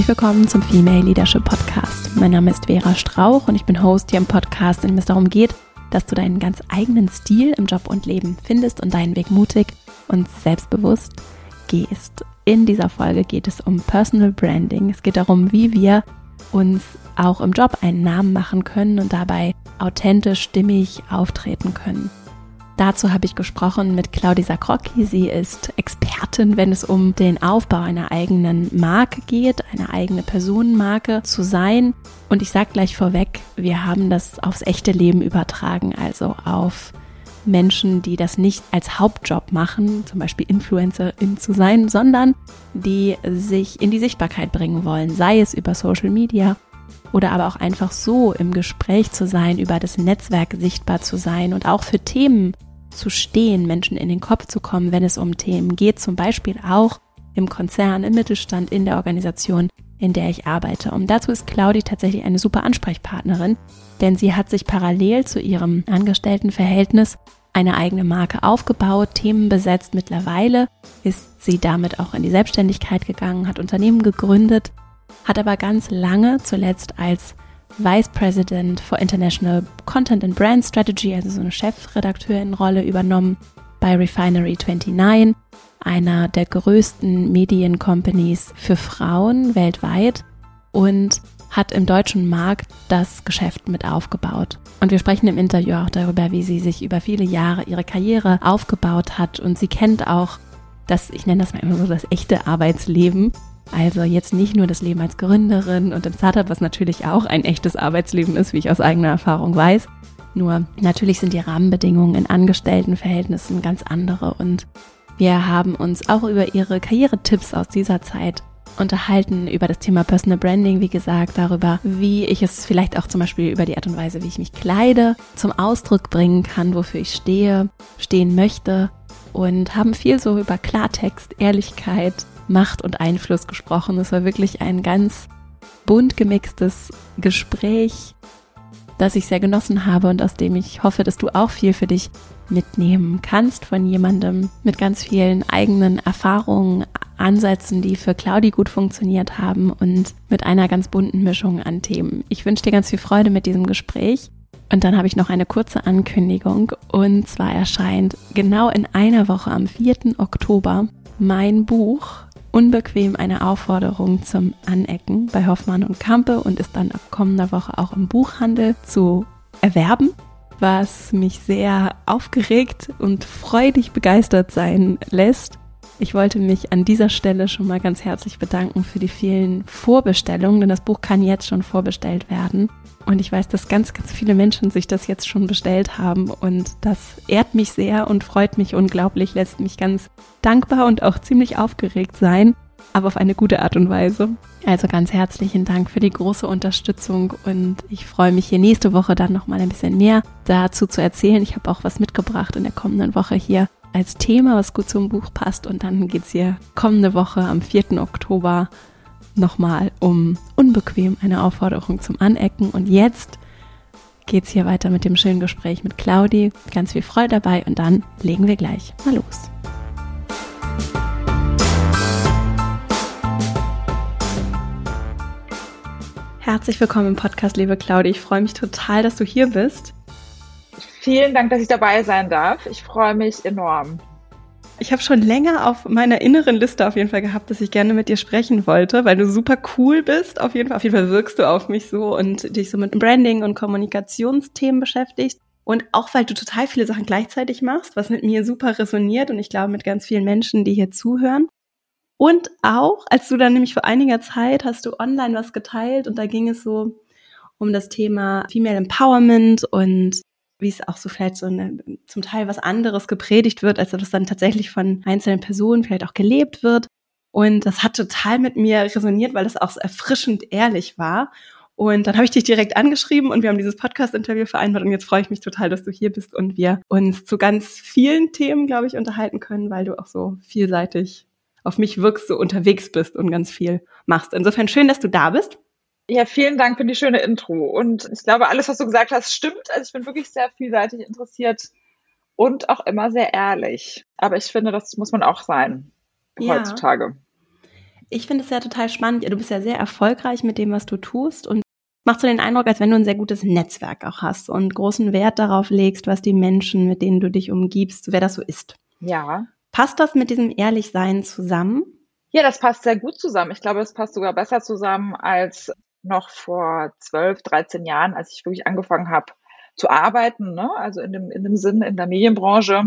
Herzlich willkommen zum Female Leadership Podcast. Mein Name ist Vera Strauch und ich bin Host hier im Podcast, in dem es darum geht, dass du deinen ganz eigenen Stil im Job und Leben findest und deinen Weg mutig und selbstbewusst gehst. In dieser Folge geht es um Personal Branding. Es geht darum, wie wir uns auch im Job einen Namen machen können und dabei authentisch, stimmig auftreten können. Dazu habe ich gesprochen mit Claudia Sakrocki. Sie ist Expertin, wenn es um den Aufbau einer eigenen Marke geht, eine eigene Personenmarke zu sein. Und ich sage gleich vorweg, wir haben das aufs echte Leben übertragen, also auf Menschen, die das nicht als Hauptjob machen, zum Beispiel Influencerin zu sein, sondern die sich in die Sichtbarkeit bringen wollen, sei es über Social Media oder aber auch einfach so im Gespräch zu sein, über das Netzwerk sichtbar zu sein und auch für Themen zu stehen, Menschen in den Kopf zu kommen, wenn es um Themen geht, zum Beispiel auch im Konzern, im Mittelstand, in der Organisation, in der ich arbeite. Und dazu ist Claudi tatsächlich eine super Ansprechpartnerin, denn sie hat sich parallel zu ihrem Angestelltenverhältnis eine eigene Marke aufgebaut, Themen besetzt. Mittlerweile ist sie damit auch in die Selbstständigkeit gegangen, hat Unternehmen gegründet, hat aber ganz lange, zuletzt als Vice President for International Content and Brand Strategy, also so eine Chefredakteurin-Rolle übernommen bei Refinery 29, einer der größten Mediencompanies für Frauen weltweit und hat im deutschen Markt das Geschäft mit aufgebaut. Und wir sprechen im Interview auch darüber, wie sie sich über viele Jahre ihre Karriere aufgebaut hat und sie kennt auch das, ich nenne das mal immer so das echte Arbeitsleben also jetzt nicht nur das Leben als Gründerin und im Startup, was natürlich auch ein echtes Arbeitsleben ist, wie ich aus eigener Erfahrung weiß. Nur natürlich sind die Rahmenbedingungen in Angestelltenverhältnissen ganz andere und wir haben uns auch über ihre Karrieretipps aus dieser Zeit unterhalten, über das Thema Personal Branding, wie gesagt, darüber, wie ich es vielleicht auch zum Beispiel über die Art und Weise, wie ich mich kleide, zum Ausdruck bringen kann, wofür ich stehe, stehen möchte und haben viel so über Klartext, Ehrlichkeit, Macht und Einfluss gesprochen. Es war wirklich ein ganz bunt gemixtes Gespräch, das ich sehr genossen habe und aus dem ich hoffe, dass du auch viel für dich mitnehmen kannst von jemandem mit ganz vielen eigenen Erfahrungen, Ansätzen, die für Claudi gut funktioniert haben und mit einer ganz bunten Mischung an Themen. Ich wünsche dir ganz viel Freude mit diesem Gespräch. Und dann habe ich noch eine kurze Ankündigung. Und zwar erscheint genau in einer Woche am 4. Oktober mein Buch unbequem eine Aufforderung zum Anecken bei Hoffmann und Kampe und ist dann ab kommender Woche auch im Buchhandel zu erwerben, was mich sehr aufgeregt und freudig begeistert sein lässt. Ich wollte mich an dieser Stelle schon mal ganz herzlich bedanken für die vielen Vorbestellungen, denn das Buch kann jetzt schon vorbestellt werden. Und ich weiß, dass ganz, ganz viele Menschen sich das jetzt schon bestellt haben. Und das ehrt mich sehr und freut mich unglaublich, lässt mich ganz dankbar und auch ziemlich aufgeregt sein, aber auf eine gute Art und Weise. Also ganz herzlichen Dank für die große Unterstützung und ich freue mich hier nächste Woche dann nochmal ein bisschen mehr dazu zu erzählen. Ich habe auch was mitgebracht in der kommenden Woche hier als Thema, was gut zum Buch passt. Und dann geht es hier kommende Woche am 4. Oktober nochmal um unbequem eine Aufforderung zum Anecken. Und jetzt geht es hier weiter mit dem schönen Gespräch mit Claudi. Ganz viel Freude dabei und dann legen wir gleich mal los. Herzlich willkommen im Podcast, liebe Claudi. Ich freue mich total, dass du hier bist. Vielen Dank, dass ich dabei sein darf. Ich freue mich enorm. Ich habe schon länger auf meiner inneren Liste auf jeden Fall gehabt, dass ich gerne mit dir sprechen wollte, weil du super cool bist. Auf jeden Fall, auf jeden Fall wirkst du auf mich so und dich so mit Branding und Kommunikationsthemen beschäftigst. Und auch weil du total viele Sachen gleichzeitig machst, was mit mir super resoniert und ich glaube mit ganz vielen Menschen, die hier zuhören. Und auch, als du dann nämlich vor einiger Zeit hast du online was geteilt und da ging es so um das Thema Female Empowerment und wie es auch so vielleicht so eine, zum Teil was anderes gepredigt wird, als das dann tatsächlich von einzelnen Personen vielleicht auch gelebt wird. Und das hat total mit mir resoniert, weil es auch so erfrischend ehrlich war. Und dann habe ich dich direkt angeschrieben und wir haben dieses Podcast-Interview vereinbart. Und jetzt freue ich mich total, dass du hier bist und wir uns zu ganz vielen Themen, glaube ich, unterhalten können, weil du auch so vielseitig auf mich wirkst, so unterwegs bist und ganz viel machst. Insofern schön, dass du da bist. Ja, vielen Dank für die schöne Intro. Und ich glaube, alles, was du gesagt hast, stimmt. Also ich bin wirklich sehr vielseitig interessiert und auch immer sehr ehrlich. Aber ich finde, das muss man auch sein ja. heutzutage. Ich finde es ja total spannend. Du bist ja sehr erfolgreich mit dem, was du tust und machst du den Eindruck, als wenn du ein sehr gutes Netzwerk auch hast und großen Wert darauf legst, was die Menschen, mit denen du dich umgibst, wer das so ist. Ja. Passt das mit diesem Ehrlichsein zusammen? Ja, das passt sehr gut zusammen. Ich glaube, es passt sogar besser zusammen als noch vor 12, 13 Jahren, als ich wirklich angefangen habe zu arbeiten, ne? also in dem, in dem Sinn in der Medienbranche.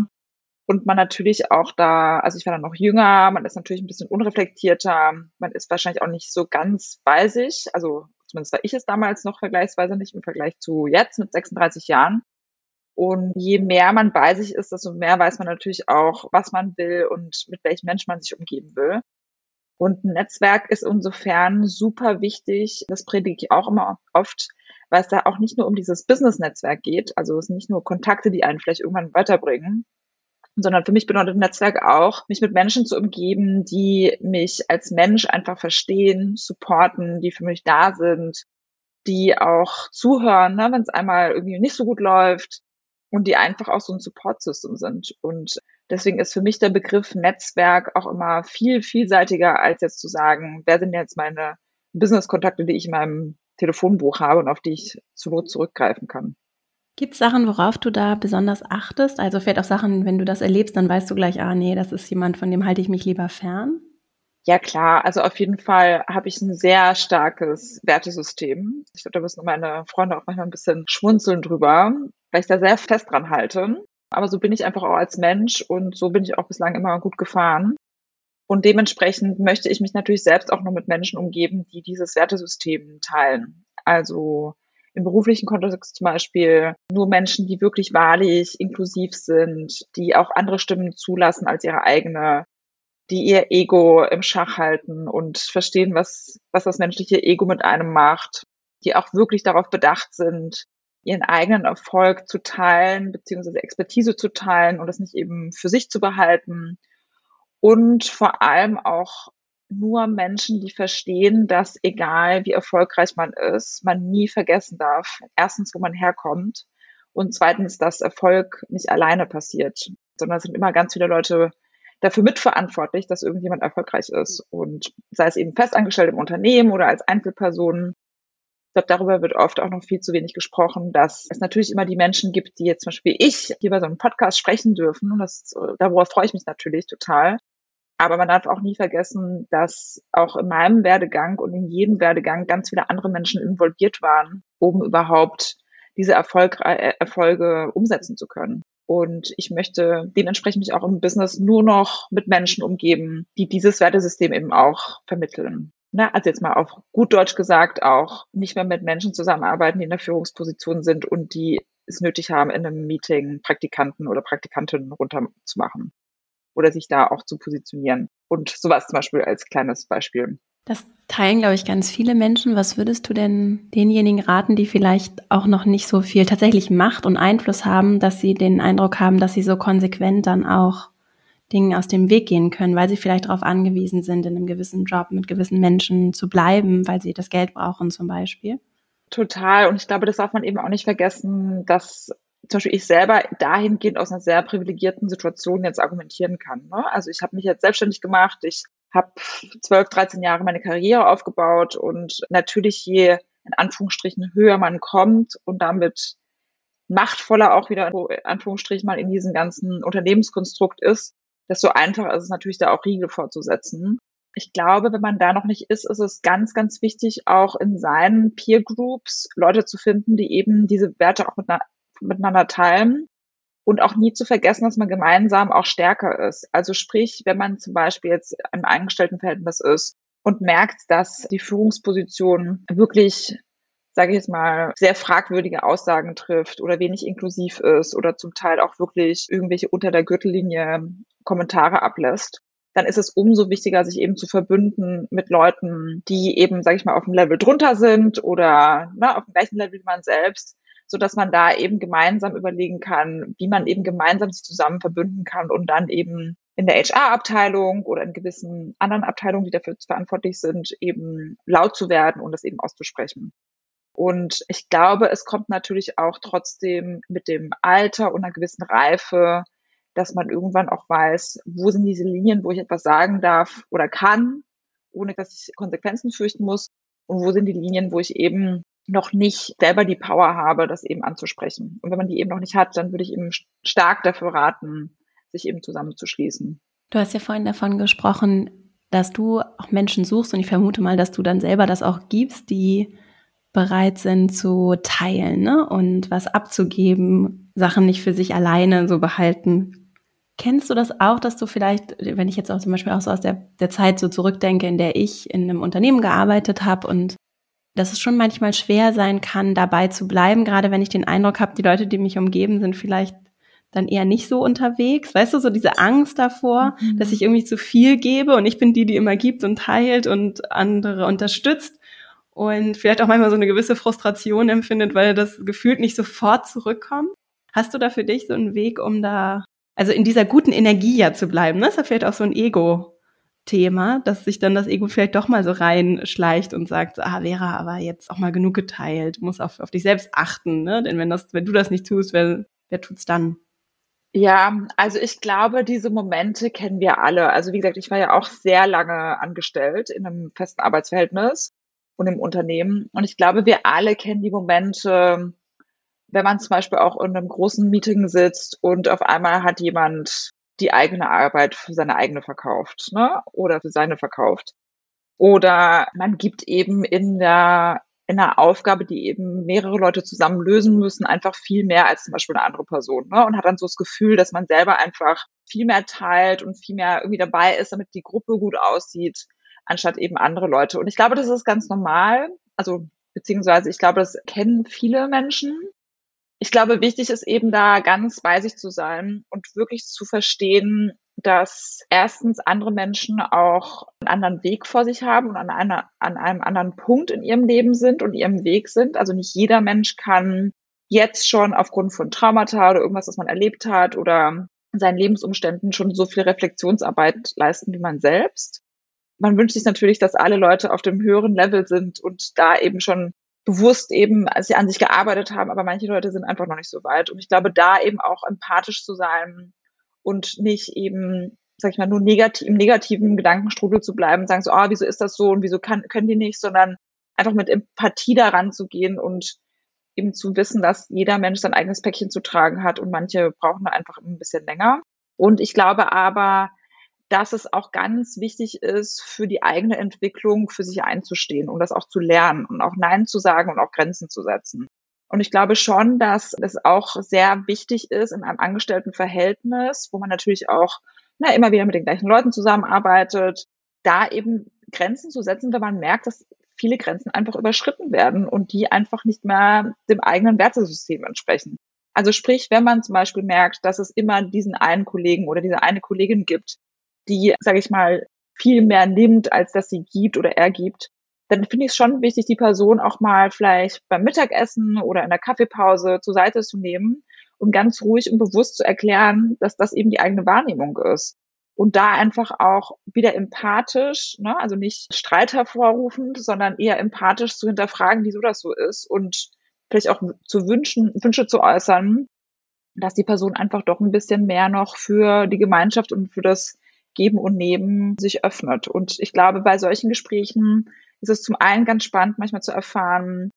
Und man natürlich auch da, also ich war dann noch jünger, man ist natürlich ein bisschen unreflektierter, man ist wahrscheinlich auch nicht so ganz bei sich, also zumindest war ich es damals noch vergleichsweise nicht im Vergleich zu jetzt mit 36 Jahren. Und je mehr man bei sich ist, desto mehr weiß man natürlich auch, was man will und mit welchem Menschen man sich umgeben will. Und ein Netzwerk ist insofern super wichtig. Das predige ich auch immer oft, weil es da auch nicht nur um dieses Business-Netzwerk geht. Also es sind nicht nur Kontakte, die einen vielleicht irgendwann weiterbringen, sondern für mich bedeutet Netzwerk auch, mich mit Menschen zu umgeben, die mich als Mensch einfach verstehen, supporten, die für mich da sind, die auch zuhören, ne, wenn es einmal irgendwie nicht so gut läuft und die einfach auch so ein Support-System sind. Und deswegen ist für mich der Begriff Netzwerk auch immer viel vielseitiger, als jetzt zu sagen, wer sind jetzt meine Business-Kontakte, die ich in meinem Telefonbuch habe und auf die ich zur Not zurückgreifen kann. Gibt es Sachen, worauf du da besonders achtest? Also vielleicht auch Sachen, wenn du das erlebst, dann weißt du gleich, ah nee, das ist jemand, von dem halte ich mich lieber fern? Ja klar, also auf jeden Fall habe ich ein sehr starkes Wertesystem. Ich glaube, da müssen meine Freunde auch manchmal ein bisschen schmunzeln drüber, weil ich da sehr fest dran halte. Aber so bin ich einfach auch als Mensch und so bin ich auch bislang immer gut gefahren. Und dementsprechend möchte ich mich natürlich selbst auch nur mit Menschen umgeben, die dieses Wertesystem teilen. Also im beruflichen Kontext zum Beispiel nur Menschen, die wirklich wahrlich inklusiv sind, die auch andere Stimmen zulassen als ihre eigene, die ihr Ego im Schach halten und verstehen, was, was das menschliche Ego mit einem macht, die auch wirklich darauf bedacht sind, ihren eigenen Erfolg zu teilen, beziehungsweise Expertise zu teilen und das nicht eben für sich zu behalten. Und vor allem auch nur Menschen, die verstehen, dass egal wie erfolgreich man ist, man nie vergessen darf, erstens, wo man herkommt und zweitens, dass Erfolg nicht alleine passiert, sondern es sind immer ganz viele Leute dafür mitverantwortlich, dass irgendjemand erfolgreich ist und sei es eben festangestellt im Unternehmen oder als Einzelperson. Ich glaube, darüber wird oft auch noch viel zu wenig gesprochen, dass es natürlich immer die Menschen gibt, die jetzt zum Beispiel ich hier bei so einem Podcast sprechen dürfen. Und das, darüber freue ich mich natürlich total. Aber man darf auch nie vergessen, dass auch in meinem Werdegang und in jedem Werdegang ganz viele andere Menschen involviert waren, um überhaupt diese Erfolg, äh, Erfolge umsetzen zu können. Und ich möchte dementsprechend mich auch im Business nur noch mit Menschen umgeben, die dieses Wertesystem eben auch vermitteln. Ne? Also jetzt mal auf gut Deutsch gesagt auch nicht mehr mit Menschen zusammenarbeiten, die in der Führungsposition sind und die es nötig haben, in einem Meeting Praktikanten oder Praktikantinnen runterzumachen oder sich da auch zu positionieren. Und sowas zum Beispiel als kleines Beispiel. Das teilen, glaube ich, ganz viele Menschen. Was würdest du denn denjenigen raten, die vielleicht auch noch nicht so viel tatsächlich Macht und Einfluss haben, dass sie den Eindruck haben, dass sie so konsequent dann auch Dingen aus dem Weg gehen können, weil sie vielleicht darauf angewiesen sind, in einem gewissen Job mit gewissen Menschen zu bleiben, weil sie das Geld brauchen zum Beispiel? Total. Und ich glaube, das darf man eben auch nicht vergessen, dass zum Beispiel ich selber dahingehend aus einer sehr privilegierten Situation jetzt argumentieren kann. Ne? Also ich habe mich jetzt selbstständig gemacht, ich habe 12, 13 Jahre meine Karriere aufgebaut und natürlich je in Anführungsstrichen höher man kommt und damit machtvoller auch wieder in Anführungsstrichen mal in diesem ganzen Unternehmenskonstrukt ist, desto einfacher ist es natürlich da auch Riegel vorzusetzen. Ich glaube, wenn man da noch nicht ist, ist es ganz, ganz wichtig, auch in seinen Peer Groups Leute zu finden, die eben diese Werte auch miteinander teilen und auch nie zu vergessen, dass man gemeinsam auch stärker ist. Also sprich, wenn man zum Beispiel jetzt im Angestelltenverhältnis ist und merkt, dass die Führungsposition wirklich, sage ich jetzt mal, sehr fragwürdige Aussagen trifft oder wenig inklusiv ist oder zum Teil auch wirklich irgendwelche unter der Gürtellinie Kommentare ablässt, dann ist es umso wichtiger, sich eben zu verbünden mit Leuten, die eben, sage ich mal, auf dem Level drunter sind oder ne, auf dem gleichen Level wie man selbst, so dass man da eben gemeinsam überlegen kann, wie man eben gemeinsam sich zusammen verbünden kann und dann eben in der HR-Abteilung oder in gewissen anderen Abteilungen, die dafür verantwortlich sind, eben laut zu werden und das eben auszusprechen. Und ich glaube, es kommt natürlich auch trotzdem mit dem Alter und einer gewissen Reife, dass man irgendwann auch weiß, wo sind diese Linien, wo ich etwas sagen darf oder kann ohne dass ich Konsequenzen fürchten muss? Und wo sind die Linien, wo ich eben noch nicht selber die Power habe, das eben anzusprechen? Und wenn man die eben noch nicht hat, dann würde ich eben stark dafür raten, sich eben zusammenzuschließen. Du hast ja vorhin davon gesprochen, dass du auch Menschen suchst und ich vermute mal, dass du dann selber das auch gibst, die bereit sind zu teilen ne? und was abzugeben, Sachen nicht für sich alleine so behalten. Kennst du das auch, dass du vielleicht, wenn ich jetzt auch zum Beispiel auch so aus der, der Zeit so zurückdenke, in der ich in einem Unternehmen gearbeitet habe und dass es schon manchmal schwer sein kann, dabei zu bleiben, gerade wenn ich den Eindruck habe, die Leute, die mich umgeben, sind vielleicht dann eher nicht so unterwegs. Weißt du, so diese Angst davor, mhm. dass ich irgendwie zu viel gebe und ich bin die, die immer gibt und teilt und andere unterstützt und vielleicht auch manchmal so eine gewisse Frustration empfindet, weil das gefühlt nicht sofort zurückkommt. Hast du da für dich so einen Weg, um da, also in dieser guten Energie ja zu bleiben? Ne? Das ist vielleicht auch so ein Ego-Thema, dass sich dann das Ego vielleicht doch mal so reinschleicht und sagt, ah, Vera, aber jetzt auch mal genug geteilt, muss auf, auf dich selbst achten, ne? Denn wenn das, wenn du das nicht tust, wer, wer tut's dann? Ja, also ich glaube, diese Momente kennen wir alle. Also wie gesagt, ich war ja auch sehr lange angestellt in einem festen Arbeitsverhältnis und im Unternehmen. Und ich glaube, wir alle kennen die Momente, wenn man zum Beispiel auch in einem großen Meeting sitzt und auf einmal hat jemand die eigene Arbeit für seine eigene verkauft, ne? Oder für seine verkauft. Oder man gibt eben in der in einer Aufgabe, die eben mehrere Leute zusammen lösen müssen, einfach viel mehr als zum Beispiel eine andere Person. Ne? Und hat dann so das Gefühl, dass man selber einfach viel mehr teilt und viel mehr irgendwie dabei ist, damit die Gruppe gut aussieht, anstatt eben andere Leute. Und ich glaube, das ist ganz normal. Also, beziehungsweise ich glaube, das kennen viele Menschen. Ich glaube, wichtig ist eben da ganz bei sich zu sein und wirklich zu verstehen, dass erstens andere Menschen auch einen anderen Weg vor sich haben und an, einer, an einem anderen Punkt in ihrem Leben sind und ihrem Weg sind. Also nicht jeder Mensch kann jetzt schon aufgrund von Traumata oder irgendwas, was man erlebt hat oder seinen Lebensumständen schon so viel Reflexionsarbeit leisten wie man selbst. Man wünscht sich natürlich, dass alle Leute auf dem höheren Level sind und da eben schon bewusst eben, als sie an sich gearbeitet haben, aber manche Leute sind einfach noch nicht so weit. Und ich glaube, da eben auch empathisch zu sein, und nicht eben, sag ich mal, nur negativ, im negativen Gedankenstrudel zu bleiben und sagen so, ah, wieso ist das so und wieso kann, können die nicht, sondern einfach mit Empathie daran zu gehen und eben zu wissen, dass jeder Mensch sein eigenes Päckchen zu tragen hat und manche brauchen einfach ein bisschen länger. Und ich glaube aber, dass es auch ganz wichtig ist, für die eigene Entwicklung für sich einzustehen und das auch zu lernen und auch Nein zu sagen und auch Grenzen zu setzen. Und ich glaube schon, dass es auch sehr wichtig ist in einem Angestelltenverhältnis, wo man natürlich auch na, immer wieder mit den gleichen Leuten zusammenarbeitet, da eben Grenzen zu setzen, wenn man merkt, dass viele Grenzen einfach überschritten werden und die einfach nicht mehr dem eigenen Wertesystem entsprechen. Also sprich, wenn man zum Beispiel merkt, dass es immer diesen einen Kollegen oder diese eine Kollegin gibt, die, sage ich mal, viel mehr nimmt, als dass sie gibt oder er gibt, dann finde ich es schon wichtig, die Person auch mal vielleicht beim Mittagessen oder in der Kaffeepause zur Seite zu nehmen und ganz ruhig und bewusst zu erklären, dass das eben die eigene Wahrnehmung ist. Und da einfach auch wieder empathisch, ne, also nicht Streit hervorrufend, sondern eher empathisch zu hinterfragen, wieso das so ist und vielleicht auch zu wünschen, Wünsche zu äußern, dass die Person einfach doch ein bisschen mehr noch für die Gemeinschaft und für das Geben und Nehmen sich öffnet. Und ich glaube, bei solchen Gesprächen ist es zum einen ganz spannend, manchmal zu erfahren,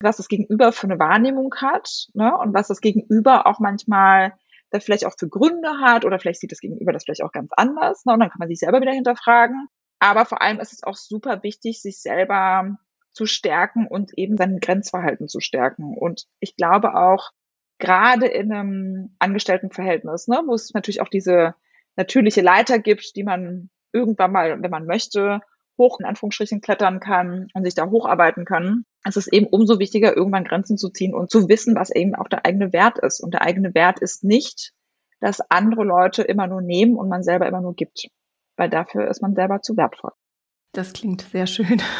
was das Gegenüber für eine Wahrnehmung hat ne? und was das Gegenüber auch manchmal da vielleicht auch für Gründe hat oder vielleicht sieht das Gegenüber das vielleicht auch ganz anders ne? und dann kann man sich selber wieder hinterfragen. Aber vor allem ist es auch super wichtig, sich selber zu stärken und eben sein Grenzverhalten zu stärken. Und ich glaube auch, gerade in einem Angestelltenverhältnis, ne, wo es natürlich auch diese natürliche Leiter gibt, die man irgendwann mal, wenn man möchte, hoch in Anführungsstrichen klettern kann und sich da hocharbeiten kann, es ist eben umso wichtiger, irgendwann Grenzen zu ziehen und zu wissen, was eben auch der eigene Wert ist. Und der eigene Wert ist nicht, dass andere Leute immer nur nehmen und man selber immer nur gibt. Weil dafür ist man selber zu wertvoll. Das klingt sehr schön.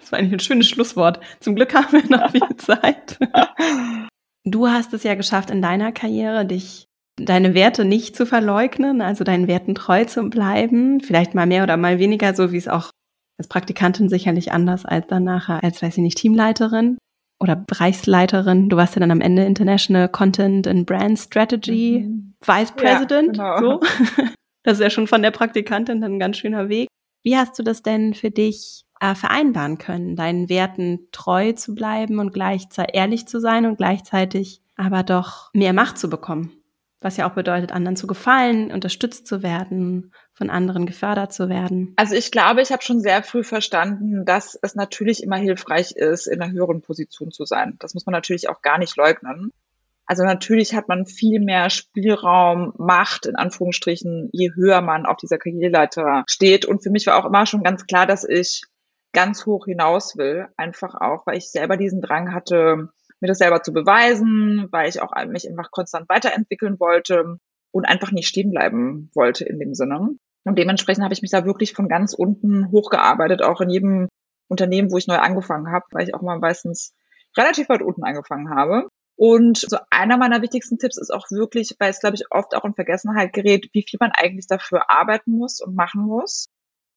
Das war eigentlich ein schönes Schlusswort. Zum Glück haben wir noch viel Zeit. Du hast es ja geschafft in deiner Karriere, dich deine Werte nicht zu verleugnen, also deinen Werten treu zu bleiben, vielleicht mal mehr oder mal weniger, so wie es auch als Praktikantin sicherlich anders als dann nachher als, weiß ich nicht, Teamleiterin oder Bereichsleiterin. Du warst ja dann am Ende International Content and Brand Strategy mhm. Vice President. Ja, genau. so. Das ist ja schon von der Praktikantin dann ein ganz schöner Weg. Wie hast du das denn für dich äh, vereinbaren können, deinen Werten treu zu bleiben und gleichzeitig ehrlich zu sein und gleichzeitig aber doch mehr Macht zu bekommen? Was ja auch bedeutet, anderen zu gefallen, unterstützt zu werden, von anderen gefördert zu werden. Also ich glaube, ich habe schon sehr früh verstanden, dass es natürlich immer hilfreich ist, in einer höheren Position zu sein. Das muss man natürlich auch gar nicht leugnen. Also natürlich hat man viel mehr Spielraum, Macht in Anführungsstrichen, je höher man auf dieser Karriereleiter steht. Und für mich war auch immer schon ganz klar, dass ich ganz hoch hinaus will. Einfach auch, weil ich selber diesen Drang hatte, mir das selber zu beweisen, weil ich auch mich einfach konstant weiterentwickeln wollte und einfach nicht stehen bleiben wollte in dem Sinne. Und dementsprechend habe ich mich da wirklich von ganz unten hochgearbeitet, auch in jedem Unternehmen, wo ich neu angefangen habe, weil ich auch mal meistens relativ weit unten angefangen habe. Und so einer meiner wichtigsten Tipps ist auch wirklich, weil es, glaube ich, oft auch in Vergessenheit gerät, wie viel man eigentlich dafür arbeiten muss und machen muss.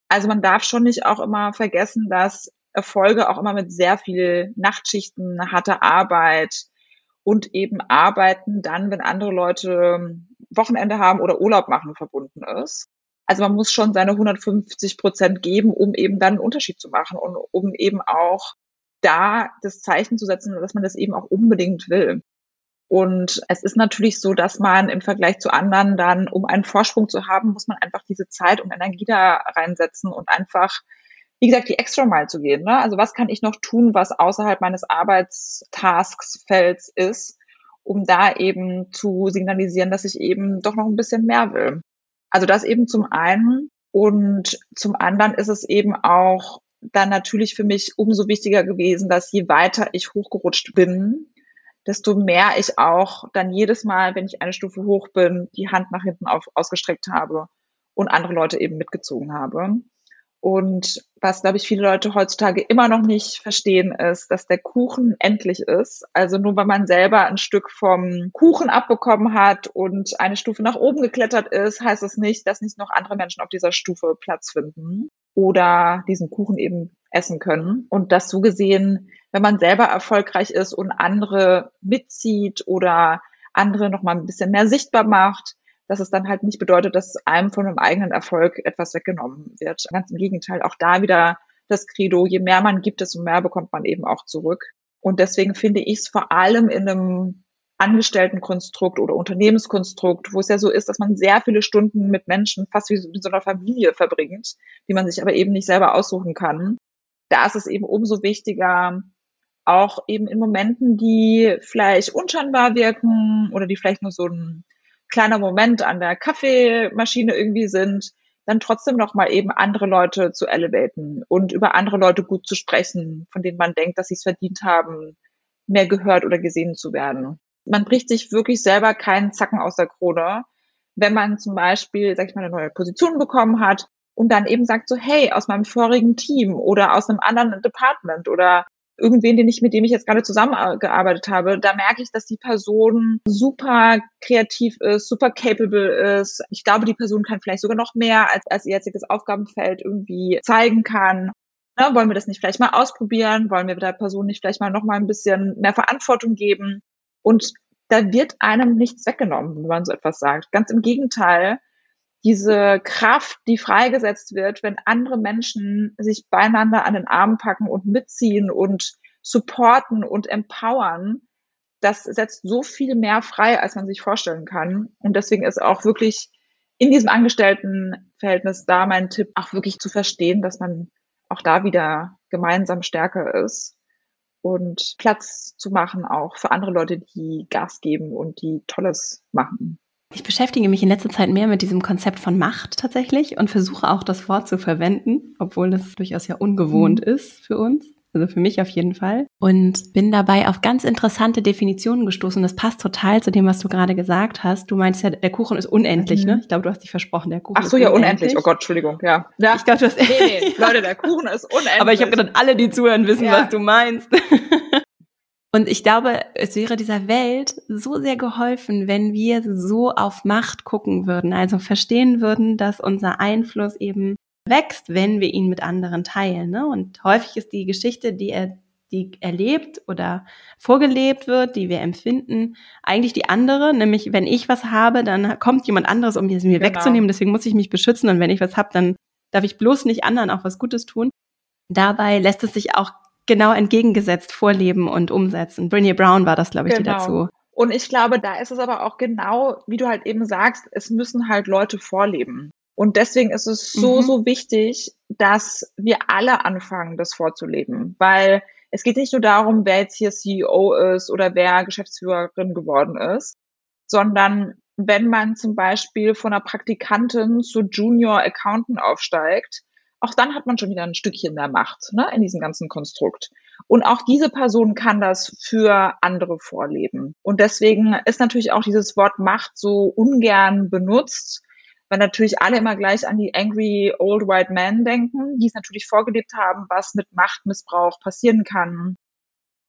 Also man darf schon nicht auch immer vergessen, dass Erfolge auch immer mit sehr viel Nachtschichten, harter Arbeit und eben Arbeiten dann, wenn andere Leute Wochenende haben oder Urlaub machen, verbunden ist. Also man muss schon seine 150 Prozent geben, um eben dann einen Unterschied zu machen und um eben auch da das Zeichen zu setzen, dass man das eben auch unbedingt will. Und es ist natürlich so, dass man im Vergleich zu anderen dann, um einen Vorsprung zu haben, muss man einfach diese Zeit und Energie da reinsetzen und einfach wie gesagt, die extra Mile zu gehen. Ne? Also was kann ich noch tun, was außerhalb meines Arbeitstasksfelds ist, um da eben zu signalisieren, dass ich eben doch noch ein bisschen mehr will. Also das eben zum einen. Und zum anderen ist es eben auch dann natürlich für mich umso wichtiger gewesen, dass je weiter ich hochgerutscht bin, desto mehr ich auch dann jedes Mal, wenn ich eine Stufe hoch bin, die Hand nach hinten auf, ausgestreckt habe und andere Leute eben mitgezogen habe. Und was, glaube ich, viele Leute heutzutage immer noch nicht verstehen, ist, dass der Kuchen endlich ist. Also nur weil man selber ein Stück vom Kuchen abbekommen hat und eine Stufe nach oben geklettert ist, heißt es das nicht, dass nicht noch andere Menschen auf dieser Stufe Platz finden oder diesen Kuchen eben essen können. Und das so gesehen, wenn man selber erfolgreich ist und andere mitzieht oder andere noch mal ein bisschen mehr sichtbar macht, dass es dann halt nicht bedeutet, dass einem von einem eigenen Erfolg etwas weggenommen wird. Ganz im Gegenteil, auch da wieder das Credo, je mehr man gibt, desto mehr bekommt man eben auch zurück. Und deswegen finde ich es vor allem in einem Angestelltenkonstrukt oder Unternehmenskonstrukt, wo es ja so ist, dass man sehr viele Stunden mit Menschen fast wie so, wie so einer Familie verbringt, die man sich aber eben nicht selber aussuchen kann. Da ist es eben umso wichtiger, auch eben in Momenten, die vielleicht unscheinbar wirken oder die vielleicht nur so ein kleiner Moment an der Kaffeemaschine irgendwie sind, dann trotzdem noch mal eben andere Leute zu elevaten und über andere Leute gut zu sprechen, von denen man denkt, dass sie es verdient haben, mehr gehört oder gesehen zu werden. Man bricht sich wirklich selber keinen Zacken aus der Krone, wenn man zum Beispiel, sag ich mal, eine neue Position bekommen hat und dann eben sagt so, hey, aus meinem vorigen Team oder aus einem anderen Department oder irgendwen, den ich, mit dem ich jetzt gerade zusammengearbeitet habe, da merke ich, dass die Person super kreativ ist, super capable ist. Ich glaube, die Person kann vielleicht sogar noch mehr, als, als ihr jetziges Aufgabenfeld irgendwie zeigen kann. Ne, wollen wir das nicht vielleicht mal ausprobieren? Wollen wir der Person nicht vielleicht mal noch mal ein bisschen mehr Verantwortung geben? Und da wird einem nichts weggenommen, wenn man so etwas sagt. Ganz im Gegenteil, diese Kraft, die freigesetzt wird, wenn andere Menschen sich beieinander an den Arm packen und mitziehen und supporten und empowern, das setzt so viel mehr frei, als man sich vorstellen kann. Und deswegen ist auch wirklich in diesem Angestelltenverhältnis da mein Tipp, auch wirklich zu verstehen, dass man auch da wieder gemeinsam stärker ist und Platz zu machen, auch für andere Leute, die Gas geben und die Tolles machen. Ich beschäftige mich in letzter Zeit mehr mit diesem Konzept von Macht tatsächlich und versuche auch das Wort zu verwenden, obwohl das durchaus ja ungewohnt mhm. ist für uns. Also für mich auf jeden Fall. Und bin dabei auf ganz interessante Definitionen gestoßen. Das passt total zu dem, was du gerade gesagt hast. Du meinst ja, der Kuchen ist unendlich, ne? mhm. ne? Ich glaube, du hast dich versprochen, der Kuchen Ach so, ist ja, unendlich. Oh Gott, Entschuldigung, ja. ja. Ich glaube, du hast... Nee, nee, Leute, der Kuchen ist unendlich. Aber ich habe gedacht, alle, die zuhören, wissen, ja. was du meinst. Und ich glaube, es wäre dieser Welt so sehr geholfen, wenn wir so auf Macht gucken würden, also verstehen würden, dass unser Einfluss eben wächst, wenn wir ihn mit anderen teilen. Ne? Und häufig ist die Geschichte, die er die erlebt oder vorgelebt wird, die wir empfinden, eigentlich die andere, nämlich wenn ich was habe, dann kommt jemand anderes, um es mir genau. wegzunehmen, deswegen muss ich mich beschützen und wenn ich was habe, dann darf ich bloß nicht anderen auch was Gutes tun. Dabei lässt es sich auch genau entgegengesetzt vorleben und umsetzen. Brené Brown war das, glaube ich, genau. die dazu. Und ich glaube, da ist es aber auch genau, wie du halt eben sagst, es müssen halt Leute vorleben. Und deswegen ist es so, mhm. so wichtig, dass wir alle anfangen, das vorzuleben. Weil es geht nicht nur darum, wer jetzt hier CEO ist oder wer Geschäftsführerin geworden ist, sondern wenn man zum Beispiel von einer Praktikantin zu Junior Accountant aufsteigt, auch dann hat man schon wieder ein Stückchen mehr Macht ne, in diesem ganzen Konstrukt. Und auch diese Person kann das für andere vorleben. Und deswegen ist natürlich auch dieses Wort Macht so ungern benutzt, weil natürlich alle immer gleich an die angry old white men denken, die es natürlich vorgelebt haben, was mit Machtmissbrauch passieren kann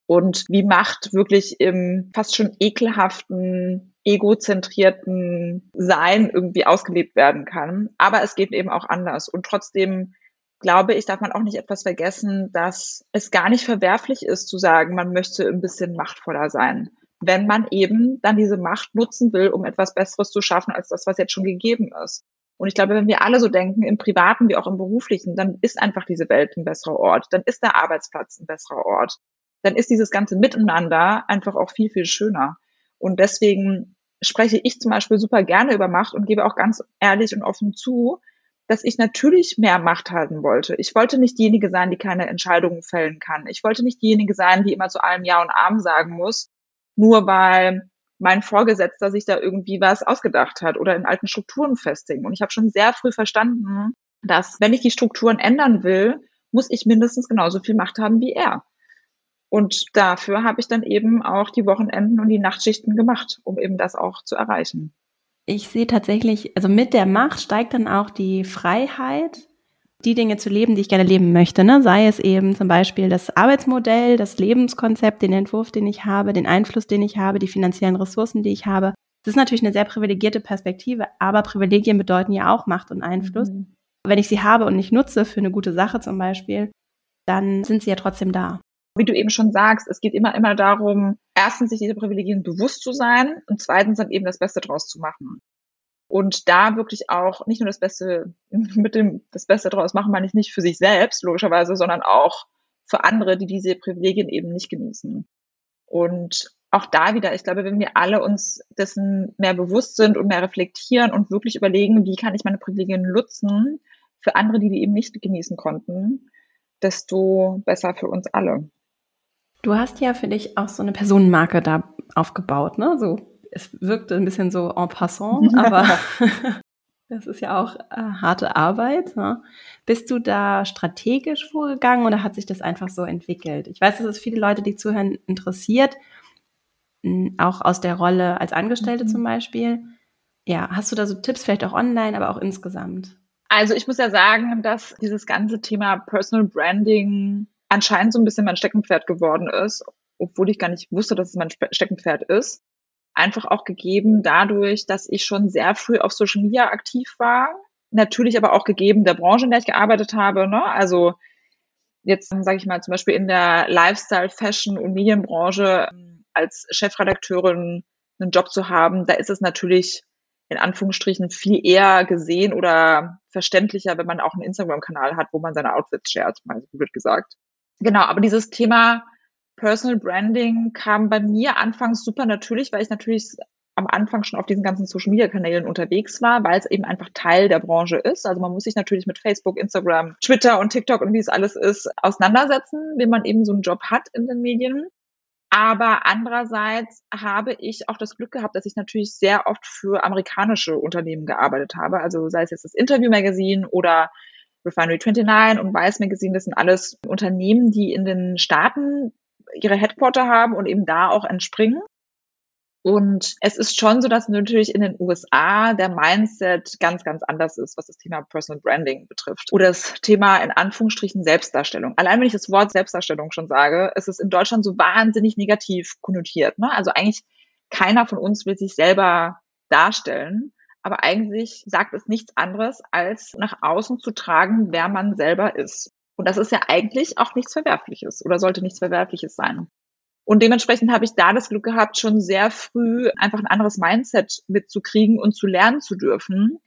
und wie Macht wirklich im fast schon ekelhaften, egozentrierten Sein irgendwie ausgelebt werden kann. Aber es geht eben auch anders. Und trotzdem glaube ich, darf man auch nicht etwas vergessen, dass es gar nicht verwerflich ist zu sagen, man möchte ein bisschen machtvoller sein, wenn man eben dann diese Macht nutzen will, um etwas Besseres zu schaffen als das, was jetzt schon gegeben ist. Und ich glaube, wenn wir alle so denken, im privaten wie auch im beruflichen, dann ist einfach diese Welt ein besserer Ort, dann ist der Arbeitsplatz ein besserer Ort, dann ist dieses ganze Miteinander einfach auch viel, viel schöner. Und deswegen spreche ich zum Beispiel super gerne über Macht und gebe auch ganz ehrlich und offen zu, dass ich natürlich mehr Macht halten wollte. Ich wollte nicht diejenige sein, die keine Entscheidungen fällen kann. Ich wollte nicht diejenige sein, die immer zu allem Ja und Arm sagen muss, nur weil mein Vorgesetzter sich da irgendwie was ausgedacht hat oder in alten Strukturen festhing. Und ich habe schon sehr früh verstanden, dass wenn ich die Strukturen ändern will, muss ich mindestens genauso viel Macht haben wie er. Und dafür habe ich dann eben auch die Wochenenden und die Nachtschichten gemacht, um eben das auch zu erreichen ich sehe tatsächlich, also mit der Macht steigt dann auch die Freiheit, die Dinge zu leben, die ich gerne leben möchte. Ne? Sei es eben zum Beispiel das Arbeitsmodell, das Lebenskonzept, den Entwurf, den ich habe, den Einfluss, den ich habe, die finanziellen Ressourcen, die ich habe. Das ist natürlich eine sehr privilegierte Perspektive, aber Privilegien bedeuten ja auch Macht und Einfluss. Mhm. Wenn ich sie habe und nicht nutze für eine gute Sache zum Beispiel, dann sind sie ja trotzdem da wie du eben schon sagst, es geht immer, immer darum, erstens sich diese Privilegien bewusst zu sein und zweitens dann eben das Beste draus zu machen. Und da wirklich auch nicht nur das Beste mit dem, das Beste draus machen, meine ich nicht für sich selbst, logischerweise, sondern auch für andere, die diese Privilegien eben nicht genießen. Und auch da wieder, ich glaube, wenn wir alle uns dessen mehr bewusst sind und mehr reflektieren und wirklich überlegen, wie kann ich meine Privilegien nutzen für andere, die die eben nicht genießen konnten, desto besser für uns alle. Du hast ja für dich auch so eine Personenmarke da aufgebaut, ne? So, es wirkte ein bisschen so en passant, aber das ist ja auch äh, harte Arbeit. Ne? Bist du da strategisch vorgegangen oder hat sich das einfach so entwickelt? Ich weiß, dass es viele Leute, die zuhören, interessiert, auch aus der Rolle als Angestellte mhm. zum Beispiel. Ja, hast du da so Tipps, vielleicht auch online, aber auch insgesamt? Also ich muss ja sagen, dass dieses ganze Thema Personal Branding anscheinend so ein bisschen mein Steckenpferd geworden ist, obwohl ich gar nicht wusste, dass es mein Steckenpferd ist. Einfach auch gegeben dadurch, dass ich schon sehr früh auf Social Media aktiv war. Natürlich aber auch gegeben der Branche, in der ich gearbeitet habe. Ne? Also jetzt sage ich mal zum Beispiel in der Lifestyle, Fashion und Medienbranche als Chefredakteurin einen Job zu haben, da ist es natürlich in Anführungsstrichen viel eher gesehen oder verständlicher, wenn man auch einen Instagram-Kanal hat, wo man seine Outfits shared, mal so blöd gesagt. Genau, aber dieses Thema Personal Branding kam bei mir anfangs super natürlich, weil ich natürlich am Anfang schon auf diesen ganzen Social Media Kanälen unterwegs war, weil es eben einfach Teil der Branche ist. Also man muss sich natürlich mit Facebook, Instagram, Twitter und TikTok und wie es alles ist auseinandersetzen, wenn man eben so einen Job hat in den Medien. Aber andererseits habe ich auch das Glück gehabt, dass ich natürlich sehr oft für amerikanische Unternehmen gearbeitet habe. Also sei es jetzt das Interview Magazine oder Refinery 29 und Vice Magazine, das sind alles Unternehmen, die in den Staaten ihre Headquarter haben und eben da auch entspringen. Und es ist schon so, dass natürlich in den USA der Mindset ganz, ganz anders ist, was das Thema Personal Branding betrifft. Oder das Thema in Anführungsstrichen Selbstdarstellung. Allein wenn ich das Wort Selbstdarstellung schon sage, ist es in Deutschland so wahnsinnig negativ konnotiert. Ne? Also eigentlich keiner von uns will sich selber darstellen aber eigentlich sagt es nichts anderes, als nach außen zu tragen, wer man selber ist. Und das ist ja eigentlich auch nichts Verwerfliches oder sollte nichts Verwerfliches sein. Und dementsprechend habe ich da das Glück gehabt, schon sehr früh einfach ein anderes Mindset mitzukriegen und zu lernen zu dürfen,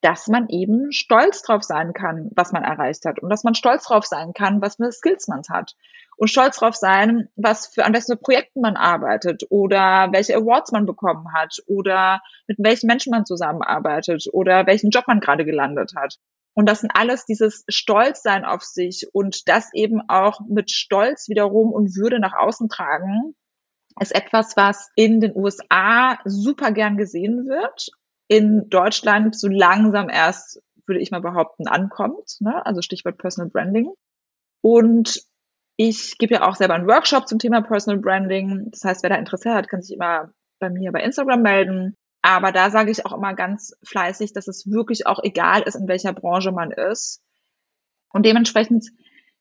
dass man eben stolz drauf sein kann, was man erreicht hat und dass man stolz drauf sein kann, was für Skills man hat und stolz drauf sein, was für an welchen Projekten man arbeitet oder welche Awards man bekommen hat oder mit welchen Menschen man zusammenarbeitet oder welchen Job man gerade gelandet hat. Und das sind alles dieses Stolzsein auf sich und das eben auch mit Stolz wiederum und Würde nach außen tragen, ist etwas, was in den USA super gern gesehen wird in Deutschland so langsam erst, würde ich mal behaupten, ankommt. Ne? Also Stichwort Personal Branding. Und ich gebe ja auch selber einen Workshop zum Thema Personal Branding. Das heißt, wer da Interesse hat, kann sich immer bei mir bei Instagram melden. Aber da sage ich auch immer ganz fleißig, dass es wirklich auch egal ist, in welcher Branche man ist. Und dementsprechend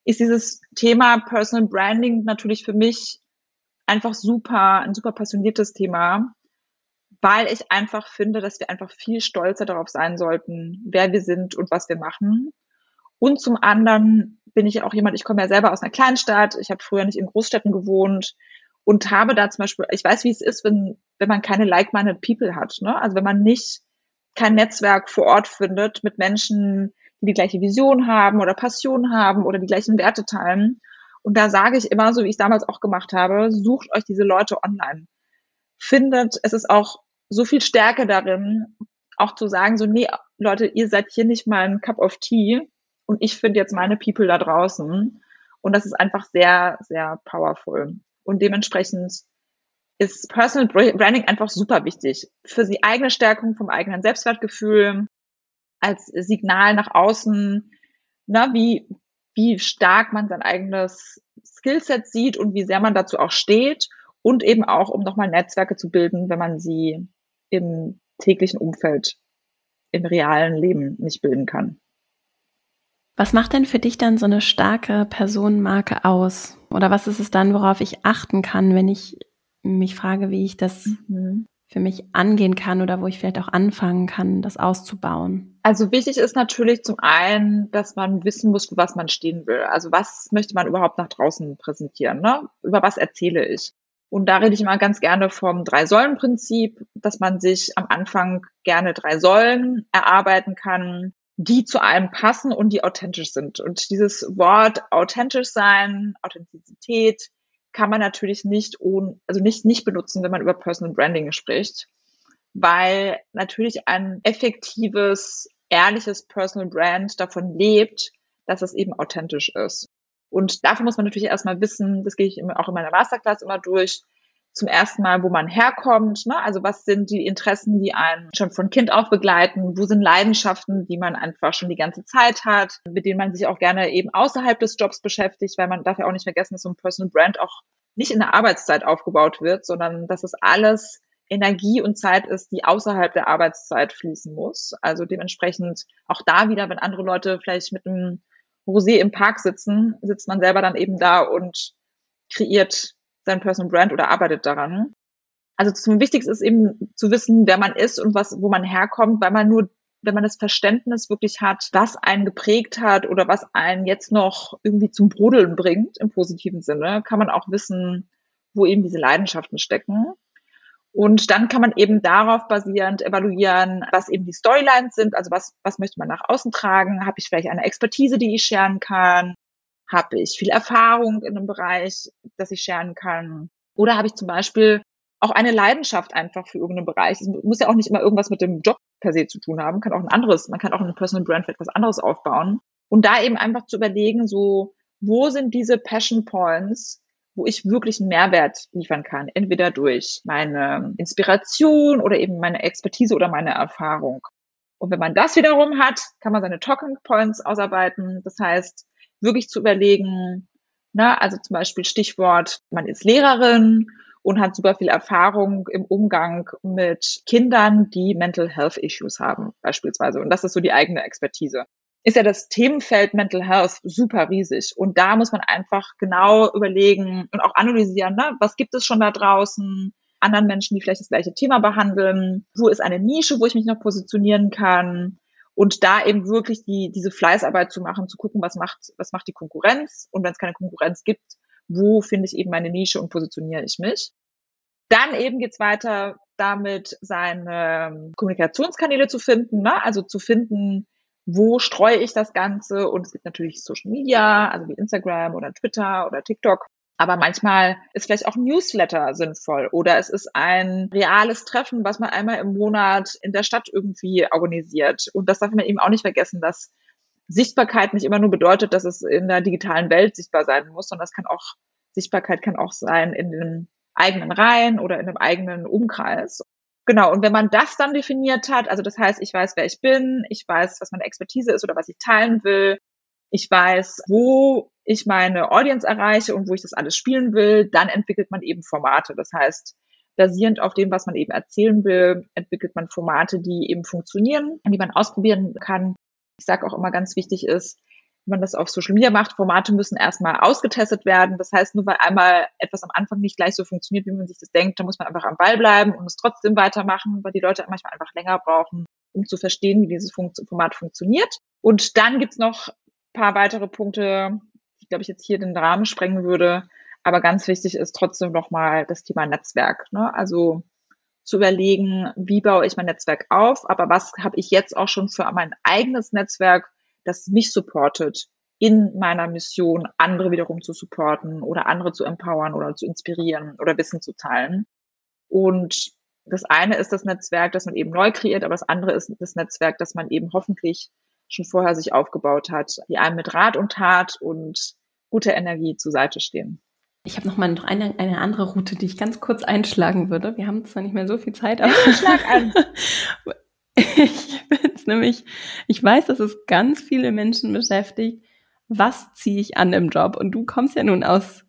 ist dieses Thema Personal Branding natürlich für mich einfach super, ein super passioniertes Thema, weil ich einfach finde, dass wir einfach viel stolzer darauf sein sollten, wer wir sind und was wir machen. Und zum anderen bin ich auch jemand, ich komme ja selber aus einer Kleinstadt, ich habe früher nicht in Großstädten gewohnt und habe da zum Beispiel, ich weiß, wie es ist, wenn, wenn man keine like-minded people hat. Ne? Also wenn man nicht kein Netzwerk vor Ort findet mit Menschen, die die gleiche Vision haben oder Passion haben oder die gleichen Werte teilen. Und da sage ich immer, so wie ich es damals auch gemacht habe, sucht euch diese Leute online. Findet, es ist auch so viel Stärke darin, auch zu sagen, so, nee, Leute, ihr seid hier nicht mal ein Cup of Tea und ich finde jetzt meine People da draußen. Und das ist einfach sehr, sehr powerful. Und dementsprechend ist Personal Branding einfach super wichtig für die eigene Stärkung vom eigenen Selbstwertgefühl, als Signal nach außen, ne, wie, wie stark man sein eigenes Skillset sieht und wie sehr man dazu auch steht und eben auch, um nochmal Netzwerke zu bilden, wenn man sie im täglichen Umfeld, im realen Leben nicht bilden kann. Was macht denn für dich dann so eine starke Personenmarke aus? Oder was ist es dann, worauf ich achten kann, wenn ich mich frage, wie ich das mhm. für mich angehen kann oder wo ich vielleicht auch anfangen kann, das auszubauen? Also wichtig ist natürlich zum einen, dass man wissen muss, für was man stehen will. Also was möchte man überhaupt nach draußen präsentieren? Ne? Über was erzähle ich? Und da rede ich immer ganz gerne vom Drei-Säulen-Prinzip, dass man sich am Anfang gerne drei Säulen erarbeiten kann, die zu einem passen und die authentisch sind. Und dieses Wort authentisch sein, Authentizität, kann man natürlich nicht ohne, also nicht, nicht benutzen, wenn man über Personal Branding spricht, weil natürlich ein effektives, ehrliches Personal Brand davon lebt, dass es eben authentisch ist. Und dafür muss man natürlich erstmal wissen, das gehe ich auch in meiner Masterclass immer durch, zum ersten Mal, wo man herkommt, ne? also was sind die Interessen, die einen schon von Kind auf begleiten, wo sind Leidenschaften, die man einfach schon die ganze Zeit hat, mit denen man sich auch gerne eben außerhalb des Jobs beschäftigt, weil man darf ja auch nicht vergessen, dass so ein Personal Brand auch nicht in der Arbeitszeit aufgebaut wird, sondern dass es alles Energie und Zeit ist, die außerhalb der Arbeitszeit fließen muss. Also dementsprechend auch da wieder, wenn andere Leute vielleicht mit einem Rosé im Park sitzen, sitzt man selber dann eben da und kreiert sein Personal Brand oder arbeitet daran. Also zum Wichtigsten ist eben zu wissen, wer man ist und was, wo man herkommt, weil man nur, wenn man das Verständnis wirklich hat, was einen geprägt hat oder was einen jetzt noch irgendwie zum Brodeln bringt, im positiven Sinne, kann man auch wissen, wo eben diese Leidenschaften stecken. Und dann kann man eben darauf basierend evaluieren, was eben die Storylines sind, also was, was möchte man nach außen tragen, habe ich vielleicht eine Expertise, die ich scheren kann, habe ich viel Erfahrung in einem Bereich, das ich scheren kann, oder habe ich zum Beispiel auch eine Leidenschaft einfach für irgendeinen Bereich. Es muss ja auch nicht immer irgendwas mit dem Job per se zu tun haben, kann auch ein anderes, man kann auch eine Personal Brand für etwas anderes aufbauen. Und da eben einfach zu überlegen, so, wo sind diese Passion Points, wo ich wirklich einen Mehrwert liefern kann. Entweder durch meine Inspiration oder eben meine Expertise oder meine Erfahrung. Und wenn man das wiederum hat, kann man seine Talking Points ausarbeiten. Das heißt, wirklich zu überlegen, na, also zum Beispiel Stichwort, man ist Lehrerin und hat super viel Erfahrung im Umgang mit Kindern, die Mental Health Issues haben, beispielsweise. Und das ist so die eigene Expertise ist ja das Themenfeld Mental Health super riesig. Und da muss man einfach genau überlegen und auch analysieren, ne? was gibt es schon da draußen, anderen Menschen, die vielleicht das gleiche Thema behandeln, wo ist eine Nische, wo ich mich noch positionieren kann und da eben wirklich die, diese Fleißarbeit zu machen, zu gucken, was macht, was macht die Konkurrenz und wenn es keine Konkurrenz gibt, wo finde ich eben meine Nische und positioniere ich mich. Dann eben geht's weiter damit seine Kommunikationskanäle zu finden, ne? also zu finden, wo streue ich das Ganze? Und es gibt natürlich Social Media, also wie Instagram oder Twitter oder TikTok. Aber manchmal ist vielleicht auch ein Newsletter sinnvoll oder es ist ein reales Treffen, was man einmal im Monat in der Stadt irgendwie organisiert. Und das darf man eben auch nicht vergessen, dass Sichtbarkeit nicht immer nur bedeutet, dass es in der digitalen Welt sichtbar sein muss, sondern das kann auch, Sichtbarkeit kann auch sein in den eigenen Reihen oder in einem eigenen Umkreis. Genau, und wenn man das dann definiert hat, also das heißt, ich weiß, wer ich bin, ich weiß, was meine Expertise ist oder was ich teilen will, ich weiß, wo ich meine Audience erreiche und wo ich das alles spielen will, dann entwickelt man eben Formate. Das heißt, basierend auf dem, was man eben erzählen will, entwickelt man Formate, die eben funktionieren, die man ausprobieren kann. Ich sage auch immer ganz wichtig ist, man das auf Social Media macht, Formate müssen erstmal ausgetestet werden. Das heißt, nur weil einmal etwas am Anfang nicht gleich so funktioniert, wie man sich das denkt, dann muss man einfach am Ball bleiben und es trotzdem weitermachen, weil die Leute manchmal einfach länger brauchen, um zu verstehen, wie dieses Format funktioniert. Und dann gibt's noch paar weitere Punkte, die, glaube ich, jetzt hier den Rahmen sprengen würde. Aber ganz wichtig ist trotzdem nochmal das Thema Netzwerk. Ne? Also zu überlegen, wie baue ich mein Netzwerk auf, aber was habe ich jetzt auch schon für mein eigenes Netzwerk, das mich supportet, in meiner Mission, andere wiederum zu supporten oder andere zu empowern oder zu inspirieren oder Wissen zu teilen. Und das eine ist das Netzwerk, das man eben neu kreiert, aber das andere ist das Netzwerk, das man eben hoffentlich schon vorher sich aufgebaut hat, die einem mit Rat und Tat und guter Energie zur Seite stehen. Ich habe noch mal noch eine, eine andere Route, die ich ganz kurz einschlagen würde. Wir haben zwar nicht mehr so viel Zeit, aber schlag an. ich nämlich, ich weiß, dass es ganz viele Menschen beschäftigt. Was ziehe ich an im Job? Und du kommst ja nun aus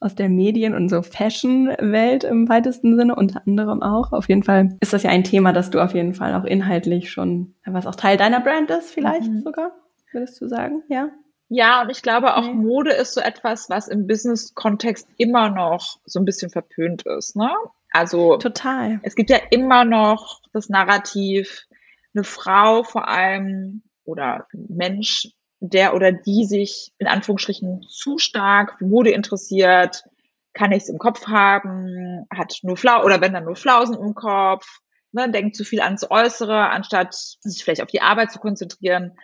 aus der Medien- und so Fashion-Welt im weitesten Sinne, unter anderem auch. Auf jeden Fall ist das ja ein Thema, das du auf jeden Fall auch inhaltlich schon, was auch Teil deiner Brand ist, vielleicht mhm. sogar, würdest du sagen, ja? Ja, und ich glaube auch nee. Mode ist so etwas, was im Business-Kontext immer noch so ein bisschen verpönt ist, ne? Also total. Es gibt ja immer noch das Narrativ, eine Frau vor allem oder Mensch der oder die sich in Anführungsstrichen zu stark für Mode interessiert, kann nichts im Kopf haben, hat nur Flau oder wenn dann nur Flausen im Kopf, ne, denkt zu viel ans Äußere, anstatt sich vielleicht auf die Arbeit zu konzentrieren.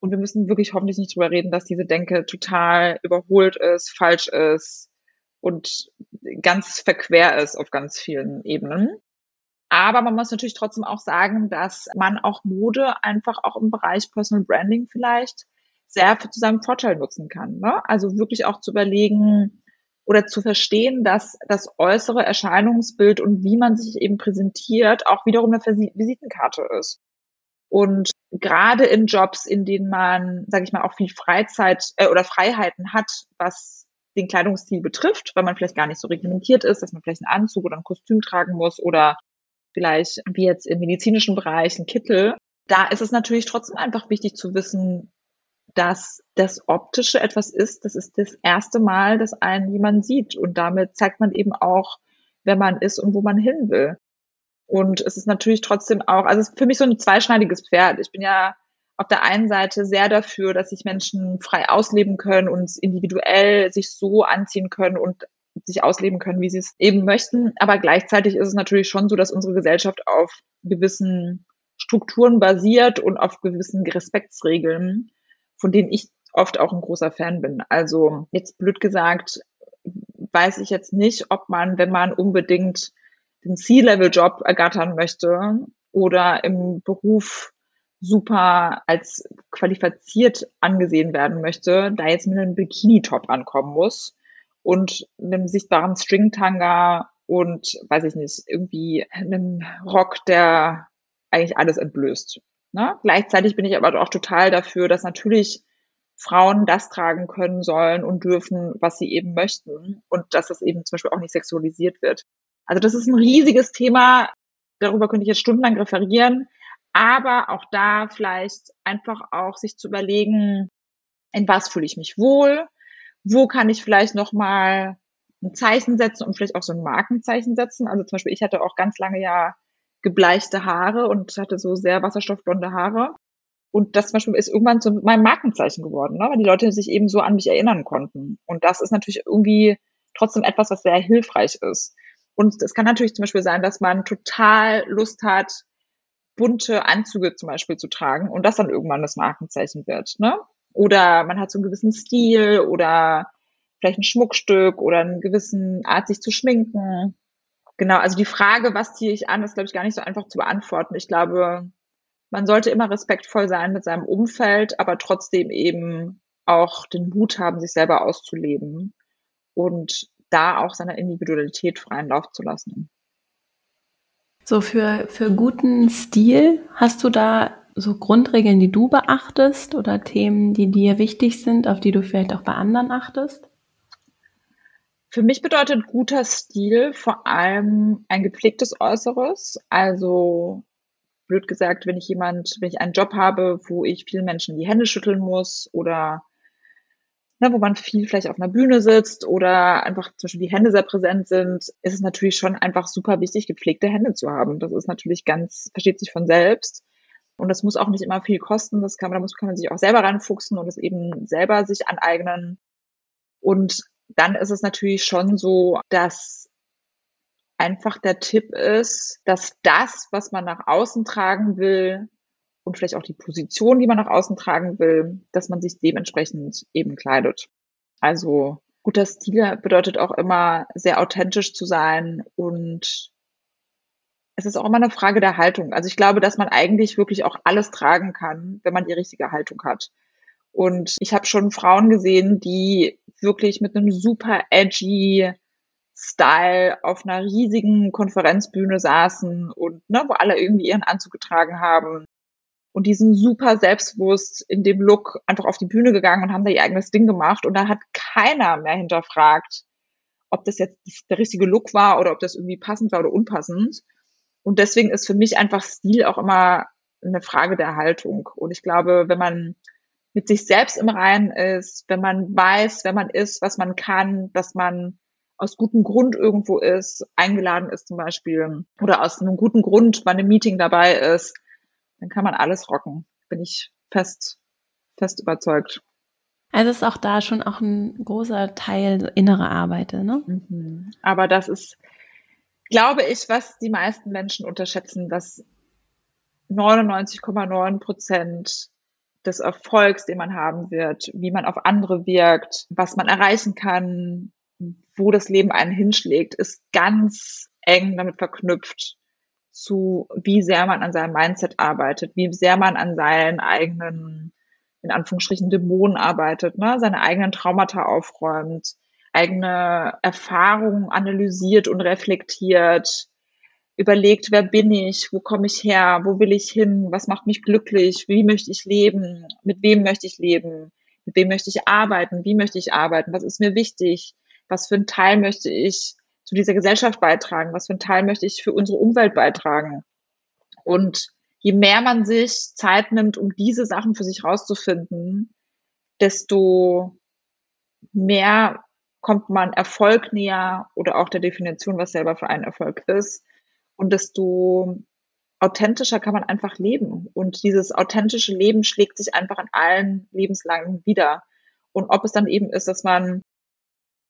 Und wir müssen wirklich hoffentlich nicht drüber reden, dass diese Denke total überholt ist, falsch ist und ganz verquer ist auf ganz vielen Ebenen. Aber man muss natürlich trotzdem auch sagen, dass man auch Mode einfach auch im Bereich Personal Branding vielleicht sehr zu seinem Vorteil nutzen kann. Ne? Also wirklich auch zu überlegen oder zu verstehen, dass das äußere Erscheinungsbild und wie man sich eben präsentiert auch wiederum eine Visitenkarte ist. Und gerade in Jobs, in denen man, sage ich mal, auch viel Freizeit äh, oder Freiheiten hat, was den Kleidungsstil betrifft, weil man vielleicht gar nicht so reglementiert ist, dass man vielleicht einen Anzug oder ein Kostüm tragen muss oder vielleicht wie jetzt im medizinischen Bereich ein Kittel. Da ist es natürlich trotzdem einfach wichtig zu wissen, dass das Optische etwas ist, das ist das erste Mal, dass einen jemand sieht. Und damit zeigt man eben auch, wer man ist und wo man hin will. Und es ist natürlich trotzdem auch, also es ist für mich so ein zweischneidiges Pferd. Ich bin ja auf der einen Seite sehr dafür, dass sich Menschen frei ausleben können und individuell sich so anziehen können und sich ausleben können, wie sie es eben möchten. Aber gleichzeitig ist es natürlich schon so, dass unsere Gesellschaft auf gewissen Strukturen basiert und auf gewissen Respektsregeln von denen ich oft auch ein großer Fan bin. Also jetzt blöd gesagt, weiß ich jetzt nicht, ob man, wenn man unbedingt den C-Level-Job ergattern möchte oder im Beruf super als qualifiziert angesehen werden möchte, da jetzt mit einem Bikini-Top ankommen muss und einem sichtbaren Stringtanga und, weiß ich nicht, irgendwie einem Rock, der eigentlich alles entblößt. Ne? Gleichzeitig bin ich aber auch total dafür, dass natürlich Frauen das tragen können sollen und dürfen, was sie eben möchten und dass das eben zum Beispiel auch nicht sexualisiert wird. Also das ist ein riesiges Thema. Darüber könnte ich jetzt stundenlang referieren. Aber auch da vielleicht einfach auch sich zu überlegen, in was fühle ich mich wohl? Wo kann ich vielleicht nochmal ein Zeichen setzen und vielleicht auch so ein Markenzeichen setzen? Also zum Beispiel, ich hatte auch ganz lange ja gebleichte Haare und hatte so sehr wasserstoffblonde Haare. Und das zum Beispiel ist irgendwann zu meinem Markenzeichen geworden, ne? weil die Leute sich eben so an mich erinnern konnten. Und das ist natürlich irgendwie trotzdem etwas, was sehr hilfreich ist. Und es kann natürlich zum Beispiel sein, dass man total Lust hat, bunte Anzüge zum Beispiel zu tragen und das dann irgendwann das Markenzeichen wird. Ne? Oder man hat so einen gewissen Stil oder vielleicht ein Schmuckstück oder einen gewissen Art, sich zu schminken. Genau, also die Frage, was ziehe ich an, ist, glaube ich, gar nicht so einfach zu beantworten. Ich glaube, man sollte immer respektvoll sein mit seinem Umfeld, aber trotzdem eben auch den Mut haben, sich selber auszuleben und da auch seiner Individualität freien Lauf zu lassen. So für, für guten Stil hast du da so Grundregeln, die du beachtest oder Themen, die dir wichtig sind, auf die du vielleicht auch bei anderen achtest? Für mich bedeutet guter Stil vor allem ein gepflegtes Äußeres. Also blöd gesagt, wenn ich jemand, wenn ich einen Job habe, wo ich vielen Menschen die Hände schütteln muss oder ne, wo man viel vielleicht auf einer Bühne sitzt oder einfach zum Beispiel die Hände sehr präsent sind, ist es natürlich schon einfach super wichtig, gepflegte Hände zu haben. Das ist natürlich ganz, versteht sich von selbst. Und das muss auch nicht immer viel kosten. Das kann man, da muss, kann man sich auch selber reinfuchsen und es eben selber sich aneignen. Und dann ist es natürlich schon so, dass einfach der Tipp ist, dass das, was man nach außen tragen will, und vielleicht auch die Position, die man nach außen tragen will, dass man sich dementsprechend eben kleidet. Also guter Stil bedeutet auch immer sehr authentisch zu sein und es ist auch immer eine Frage der Haltung. Also ich glaube, dass man eigentlich wirklich auch alles tragen kann, wenn man die richtige Haltung hat. Und ich habe schon Frauen gesehen, die wirklich mit einem super edgy Style auf einer riesigen Konferenzbühne saßen und ne, wo alle irgendwie ihren Anzug getragen haben und die sind super selbstbewusst in dem Look einfach auf die Bühne gegangen und haben da ihr eigenes Ding gemacht und da hat keiner mehr hinterfragt, ob das jetzt der richtige Look war oder ob das irgendwie passend war oder unpassend. Und deswegen ist für mich einfach Stil auch immer eine Frage der Haltung. Und ich glaube, wenn man mit sich selbst im Reinen ist, wenn man weiß, wer man ist, was man kann, dass man aus gutem Grund irgendwo ist, eingeladen ist zum Beispiel, oder aus einem guten Grund bei einem Meeting dabei ist, dann kann man alles rocken. Bin ich fest, fest überzeugt. Also ist auch da schon auch ein großer Teil innere Arbeit, ne? Mhm. Aber das ist, glaube ich, was die meisten Menschen unterschätzen, dass 99,9 Prozent des Erfolgs, den man haben wird, wie man auf andere wirkt, was man erreichen kann, wo das Leben einen hinschlägt, ist ganz eng damit verknüpft, zu, wie sehr man an seinem Mindset arbeitet, wie sehr man an seinen eigenen, in Anführungsstrichen, Dämonen arbeitet, ne? seine eigenen Traumata aufräumt, eigene Erfahrungen analysiert und reflektiert, überlegt, wer bin ich, wo komme ich her, wo will ich hin, was macht mich glücklich, wie möchte ich leben, mit wem möchte ich leben, mit wem möchte ich arbeiten, wie möchte ich arbeiten, was ist mir wichtig, was für einen Teil möchte ich zu dieser Gesellschaft beitragen? Was für einen Teil möchte ich für unsere Umwelt beitragen? Und je mehr man sich Zeit nimmt, um diese Sachen für sich rauszufinden, desto mehr kommt man Erfolg näher oder auch der Definition, was selber für einen Erfolg ist. Und desto authentischer kann man einfach leben. Und dieses authentische Leben schlägt sich einfach in allen Lebenslagen wieder. Und ob es dann eben ist, dass man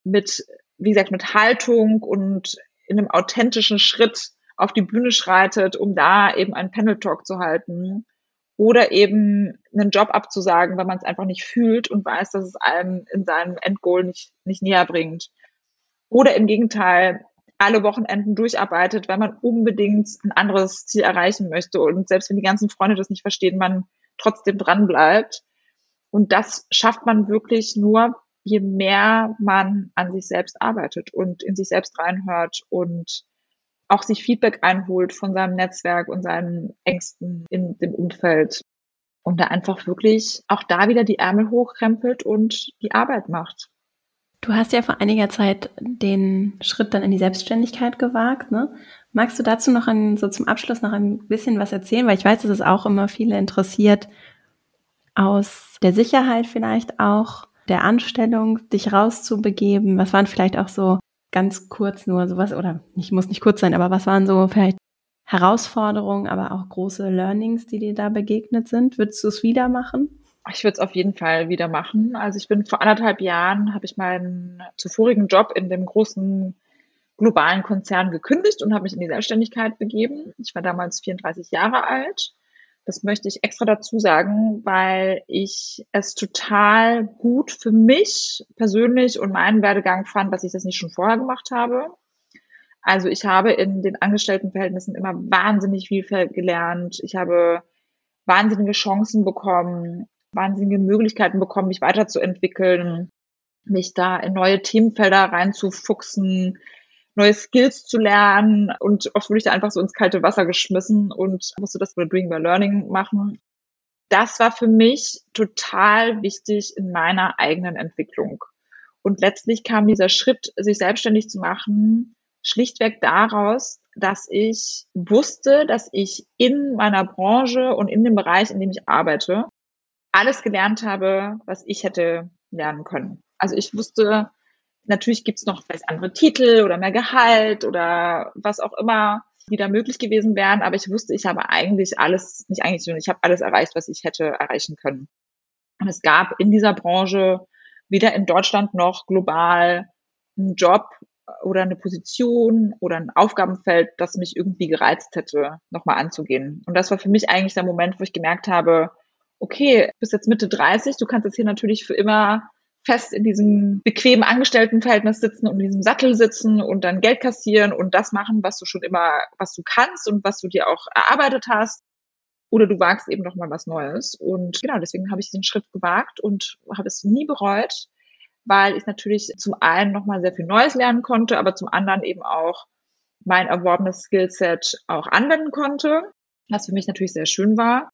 mit wie gesagt, mit Haltung und in einem authentischen Schritt auf die Bühne schreitet, um da eben einen Panel Talk zu halten oder eben einen Job abzusagen, weil man es einfach nicht fühlt und weiß, dass es einem in seinem Endgoal nicht, nicht näher bringt. Oder im Gegenteil, alle Wochenenden durcharbeitet, weil man unbedingt ein anderes Ziel erreichen möchte. Und selbst wenn die ganzen Freunde das nicht verstehen, man trotzdem dran bleibt. Und das schafft man wirklich nur, je mehr man an sich selbst arbeitet und in sich selbst reinhört und auch sich Feedback einholt von seinem Netzwerk und seinen Ängsten in dem Umfeld und da einfach wirklich auch da wieder die Ärmel hochkrempelt und die Arbeit macht. Du hast ja vor einiger Zeit den Schritt dann in die Selbstständigkeit gewagt. Ne? Magst du dazu noch ein, so zum Abschluss noch ein bisschen was erzählen? Weil ich weiß, dass es auch immer viele interessiert, aus der Sicherheit vielleicht auch der Anstellung, dich rauszubegeben? Was waren vielleicht auch so ganz kurz nur sowas, oder nicht, muss nicht kurz sein, aber was waren so vielleicht Herausforderungen, aber auch große Learnings, die dir da begegnet sind? Würdest du es wieder machen? Ich würde es auf jeden Fall wieder machen. Also ich bin vor anderthalb Jahren, habe ich meinen zuvorigen Job in dem großen globalen Konzern gekündigt und habe mich in die Selbstständigkeit begeben. Ich war damals 34 Jahre alt. Das möchte ich extra dazu sagen, weil ich es total gut für mich persönlich und meinen Werdegang fand, dass ich das nicht schon vorher gemacht habe. Also ich habe in den Angestelltenverhältnissen immer wahnsinnig viel gelernt. Ich habe wahnsinnige Chancen bekommen, wahnsinnige Möglichkeiten bekommen, mich weiterzuentwickeln, mich da in neue Themenfelder reinzufuchsen, neue Skills zu lernen und oft wurde ich da einfach so ins kalte Wasser geschmissen und musste das bei Doing by Learning machen. Das war für mich total wichtig in meiner eigenen Entwicklung. Und letztlich kam dieser Schritt, sich selbstständig zu machen, schlichtweg daraus, dass ich wusste, dass ich in meiner Branche und in dem Bereich, in dem ich arbeite, alles gelernt habe, was ich hätte lernen können. Also ich wusste, natürlich gibt's noch vielleicht andere Titel oder mehr Gehalt oder was auch immer, die da möglich gewesen wären, aber ich wusste, ich habe eigentlich alles, nicht eigentlich, ich habe alles erreicht, was ich hätte erreichen können. Und es gab in dieser Branche weder in Deutschland noch global einen Job oder eine Position oder ein Aufgabenfeld, das mich irgendwie gereizt hätte, nochmal anzugehen. Und das war für mich eigentlich der Moment, wo ich gemerkt habe, okay, du bist jetzt Mitte 30, du kannst jetzt hier natürlich für immer fest in diesem bequemen Angestelltenverhältnis sitzen und in diesem Sattel sitzen und dann Geld kassieren und das machen, was du schon immer, was du kannst und was du dir auch erarbeitet hast. Oder du wagst eben noch mal was Neues. Und genau, deswegen habe ich diesen Schritt gewagt und habe es nie bereut, weil ich natürlich zum einen noch mal sehr viel Neues lernen konnte, aber zum anderen eben auch mein erworbenes Skillset auch anwenden konnte, was für mich natürlich sehr schön war.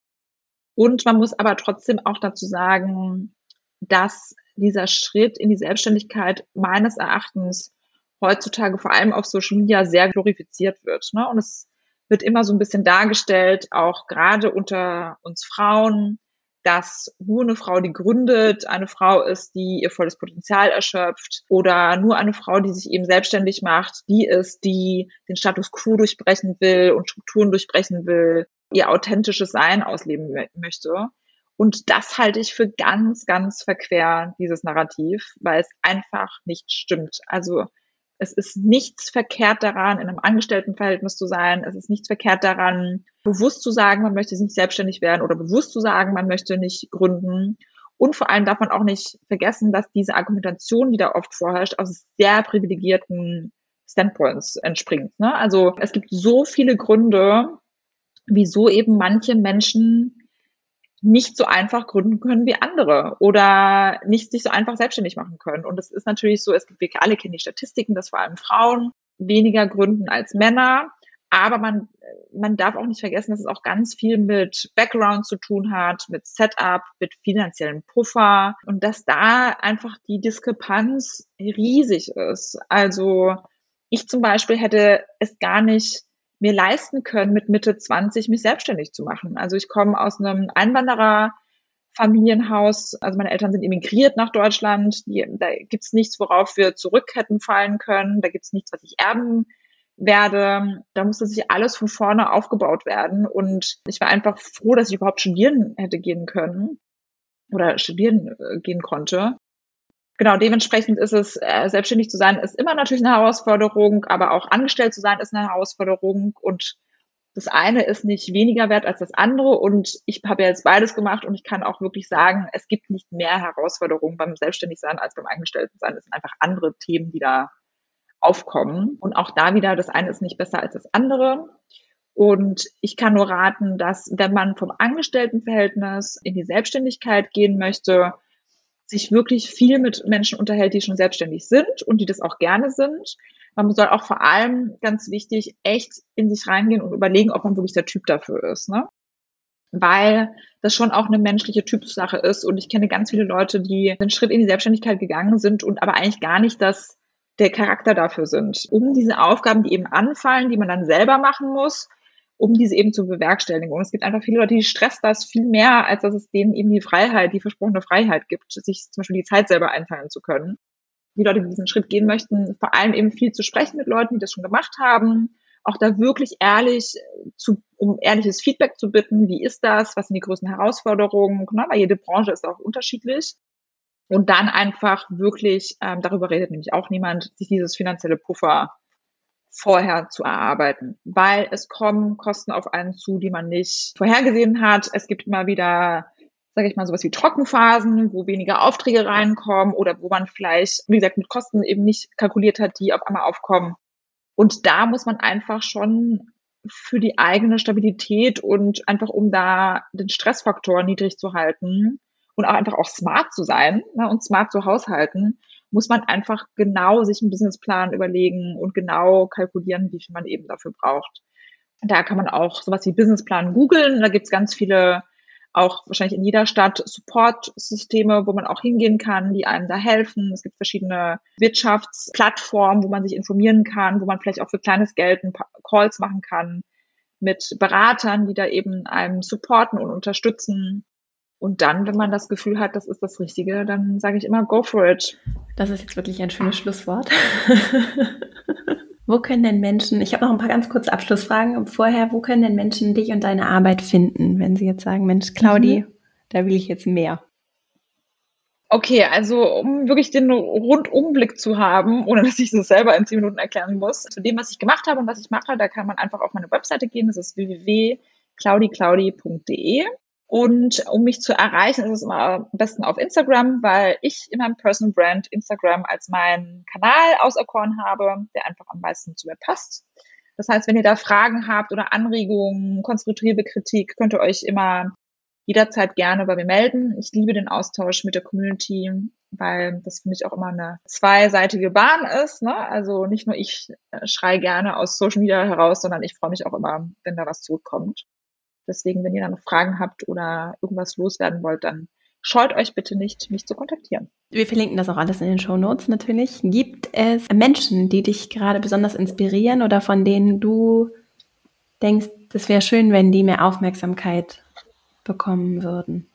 Und man muss aber trotzdem auch dazu sagen, dass dieser Schritt in die Selbstständigkeit meines Erachtens heutzutage vor allem auf Social Media sehr glorifiziert wird. Ne? Und es wird immer so ein bisschen dargestellt, auch gerade unter uns Frauen, dass nur eine Frau, die gründet, eine Frau ist, die ihr volles Potenzial erschöpft oder nur eine Frau, die sich eben selbstständig macht, die ist, die den Status quo durchbrechen will und Strukturen durchbrechen will, ihr authentisches Sein ausleben möchte. Und das halte ich für ganz, ganz verquer, dieses Narrativ, weil es einfach nicht stimmt. Also es ist nichts verkehrt daran, in einem Angestelltenverhältnis zu sein. Es ist nichts verkehrt daran, bewusst zu sagen, man möchte nicht selbstständig werden oder bewusst zu sagen, man möchte nicht gründen. Und vor allem darf man auch nicht vergessen, dass diese Argumentation, die da oft vorherrscht, aus sehr privilegierten Standpoints entspringt. Ne? Also es gibt so viele Gründe, wieso eben manche Menschen nicht so einfach gründen können wie andere oder nicht sich so einfach selbstständig machen können. Und es ist natürlich so, es gibt, wir alle kennen die Statistiken, dass vor allem Frauen weniger gründen als Männer. Aber man, man darf auch nicht vergessen, dass es auch ganz viel mit Background zu tun hat, mit Setup, mit finanziellen Puffer und dass da einfach die Diskrepanz riesig ist. Also ich zum Beispiel hätte es gar nicht mir leisten können, mit Mitte 20 mich selbstständig zu machen. Also ich komme aus einem Einwanderer Familienhaus, also meine Eltern sind emigriert nach Deutschland, die, da gibt's nichts, worauf wir zurück hätten fallen können, da gibt's nichts, was ich erben werde. Da musste sich alles von vorne aufgebaut werden. Und ich war einfach froh, dass ich überhaupt studieren hätte gehen können oder studieren äh, gehen konnte genau, dementsprechend ist es, äh, selbstständig zu sein, ist immer natürlich eine Herausforderung, aber auch angestellt zu sein ist eine Herausforderung und das eine ist nicht weniger wert als das andere und ich habe ja jetzt beides gemacht und ich kann auch wirklich sagen, es gibt nicht mehr Herausforderungen beim Selbstständigsein als beim Angestelltensein. Es sind einfach andere Themen, die da aufkommen. Und auch da wieder, das eine ist nicht besser als das andere. Und ich kann nur raten, dass wenn man vom Angestelltenverhältnis in die Selbstständigkeit gehen möchte, sich wirklich viel mit Menschen unterhält, die schon selbstständig sind und die das auch gerne sind. Man soll auch vor allem, ganz wichtig, echt in sich reingehen und überlegen, ob man wirklich der Typ dafür ist. Ne? Weil das schon auch eine menschliche Typsache ist. Und ich kenne ganz viele Leute, die einen Schritt in die Selbstständigkeit gegangen sind und aber eigentlich gar nicht das der Charakter dafür sind. Um diese Aufgaben, die eben anfallen, die man dann selber machen muss, um diese eben zu bewerkstelligen. Und es gibt einfach viele Leute, die stresst das viel mehr, als dass es denen eben die Freiheit, die versprochene Freiheit gibt, sich zum Beispiel die Zeit selber einteilen zu können. Die Leute, die diesen Schritt gehen möchten, vor allem eben viel zu sprechen mit Leuten, die das schon gemacht haben, auch da wirklich ehrlich zu, um ehrliches Feedback zu bitten. Wie ist das? Was sind die größten Herausforderungen? Ne? Weil jede Branche ist auch unterschiedlich. Und dann einfach wirklich, ähm, darüber redet nämlich auch niemand, sich dieses finanzielle Puffer vorher zu erarbeiten, weil es kommen Kosten auf einen zu, die man nicht vorhergesehen hat. Es gibt immer wieder, sage ich mal, sowas wie Trockenphasen, wo weniger Aufträge reinkommen oder wo man vielleicht, wie gesagt, mit Kosten eben nicht kalkuliert hat, die auf einmal aufkommen. Und da muss man einfach schon für die eigene Stabilität und einfach um da den Stressfaktor niedrig zu halten und auch einfach auch smart zu sein ne, und smart zu haushalten, muss man einfach genau sich einen Businessplan überlegen und genau kalkulieren, wie viel man eben dafür braucht. Da kann man auch sowas wie Businessplan googeln. Da gibt's ganz viele, auch wahrscheinlich in jeder Stadt, Support-Systeme, wo man auch hingehen kann, die einem da helfen. Es gibt verschiedene Wirtschaftsplattformen, wo man sich informieren kann, wo man vielleicht auch für kleines Geld ein paar Calls machen kann mit Beratern, die da eben einem supporten und unterstützen. Und dann, wenn man das Gefühl hat, das ist das Richtige, dann sage ich immer, go for it. Das ist jetzt wirklich ein schönes Schlusswort. wo können denn Menschen, ich habe noch ein paar ganz kurze Abschlussfragen vorher, wo können denn Menschen dich und deine Arbeit finden, wenn sie jetzt sagen, Mensch, Claudi, mhm. da will ich jetzt mehr? Okay, also um wirklich den Rundumblick zu haben, ohne dass ich das selber in zehn Minuten erklären muss, zu dem, was ich gemacht habe und was ich mache, da kann man einfach auf meine Webseite gehen. Das ist www.claudiclaudi.de. Und um mich zu erreichen, ist es immer am besten auf Instagram, weil ich in meinem Personal Brand Instagram als meinen Kanal auserkoren habe, der einfach am meisten zu mir passt. Das heißt, wenn ihr da Fragen habt oder Anregungen, konstruktive Kritik, könnt ihr euch immer jederzeit gerne bei mir melden. Ich liebe den Austausch mit der Community, weil das für mich auch immer eine zweiseitige Bahn ist. Ne? Also nicht nur ich äh, schreie gerne aus Social Media heraus, sondern ich freue mich auch immer, wenn da was zurückkommt. Deswegen, wenn ihr da noch Fragen habt oder irgendwas loswerden wollt, dann scheut euch bitte nicht, mich zu kontaktieren. Wir verlinken das auch alles in den Show Notes natürlich. Gibt es Menschen, die dich gerade besonders inspirieren oder von denen du denkst, das wäre schön, wenn die mehr Aufmerksamkeit bekommen würden?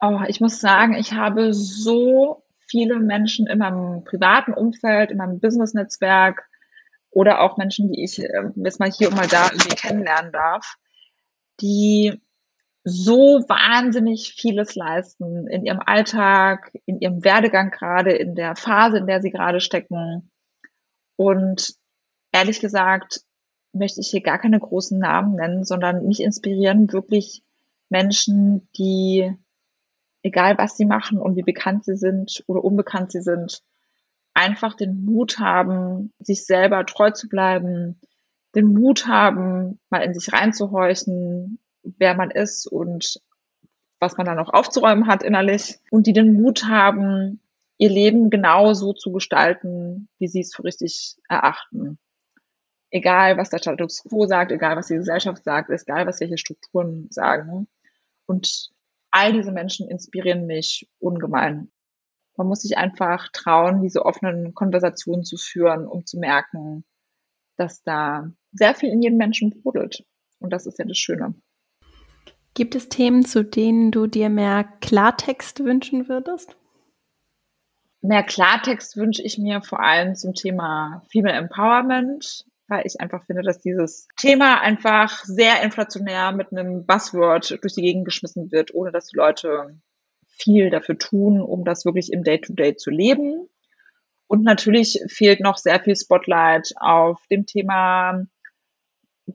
Oh, ich muss sagen, ich habe so viele Menschen in meinem privaten Umfeld, in meinem Business-Netzwerk oder auch Menschen, die ich äh, jetzt mal hier und mal da irgendwie kennenlernen darf, die so wahnsinnig vieles leisten in ihrem Alltag, in ihrem Werdegang gerade, in der Phase, in der sie gerade stecken. Und ehrlich gesagt möchte ich hier gar keine großen Namen nennen, sondern mich inspirieren wirklich Menschen, die, egal was sie machen und wie bekannt sie sind oder unbekannt sie sind, einfach den Mut haben, sich selber treu zu bleiben, den Mut haben, mal in sich reinzuhorchen, wer man ist und was man dann noch aufzuräumen hat innerlich und die den Mut haben, ihr Leben genau so zu gestalten, wie sie es für richtig erachten. Egal, was der Status quo sagt, egal, was die Gesellschaft sagt, egal, was welche Strukturen sagen. Und all diese Menschen inspirieren mich ungemein. Man muss sich einfach trauen, diese offenen Konversationen zu führen, um zu merken, dass da sehr viel in jedem Menschen brodelt. Und das ist ja das Schöne. Gibt es Themen, zu denen du dir mehr Klartext wünschen würdest? Mehr Klartext wünsche ich mir vor allem zum Thema Female Empowerment, weil ich einfach finde, dass dieses Thema einfach sehr inflationär mit einem Buzzword durch die Gegend geschmissen wird, ohne dass die Leute viel dafür tun, um das wirklich im Day-to-Day -Day zu leben. Und natürlich fehlt noch sehr viel Spotlight auf dem Thema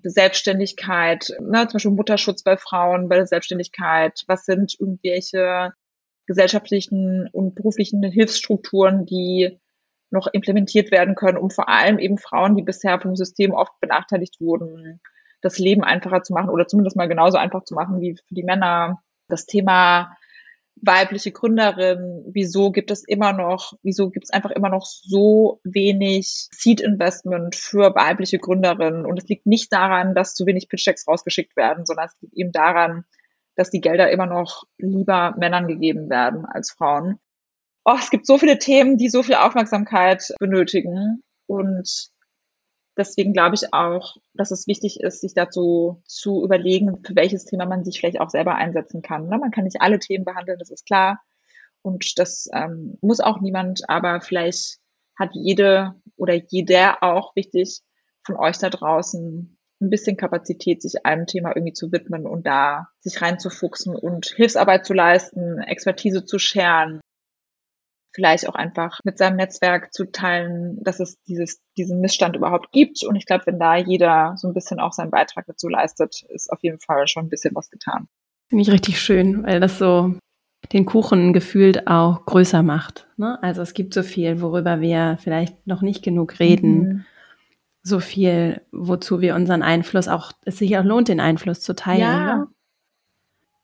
Selbstständigkeit, ne, zum Beispiel Mutterschutz bei Frauen, bei der Selbstständigkeit. Was sind irgendwelche gesellschaftlichen und beruflichen Hilfsstrukturen, die noch implementiert werden können, um vor allem eben Frauen, die bisher vom System oft benachteiligt wurden, das Leben einfacher zu machen oder zumindest mal genauso einfach zu machen wie für die Männer. Das Thema weibliche Gründerin, wieso gibt es immer noch, wieso gibt es einfach immer noch so wenig Seed Investment für weibliche Gründerinnen? Und es liegt nicht daran, dass zu wenig Pitch-Decks rausgeschickt werden, sondern es liegt eben daran, dass die Gelder immer noch lieber Männern gegeben werden als Frauen. Oh, es gibt so viele Themen, die so viel Aufmerksamkeit benötigen. Und deswegen glaube ich auch, dass es wichtig ist, sich dazu zu überlegen, für welches Thema man sich vielleicht auch selber einsetzen kann. Ne? Man kann nicht alle Themen behandeln, das ist klar. Und das ähm, muss auch niemand, aber vielleicht hat jede oder jeder auch wichtig von euch da draußen ein bisschen Kapazität, sich einem Thema irgendwie zu widmen und da sich reinzufuchsen und Hilfsarbeit zu leisten, Expertise zu scheren. Vielleicht auch einfach mit seinem Netzwerk zu teilen, dass es dieses, diesen Missstand überhaupt gibt. Und ich glaube, wenn da jeder so ein bisschen auch seinen Beitrag dazu leistet, ist auf jeden Fall schon ein bisschen was getan. Finde ich richtig schön, weil das so den Kuchen gefühlt auch größer macht. Ne? Also es gibt so viel, worüber wir vielleicht noch nicht genug reden. Mhm. So viel, wozu wir unseren Einfluss auch, es sich auch lohnt, den Einfluss zu teilen. Ja. Ne?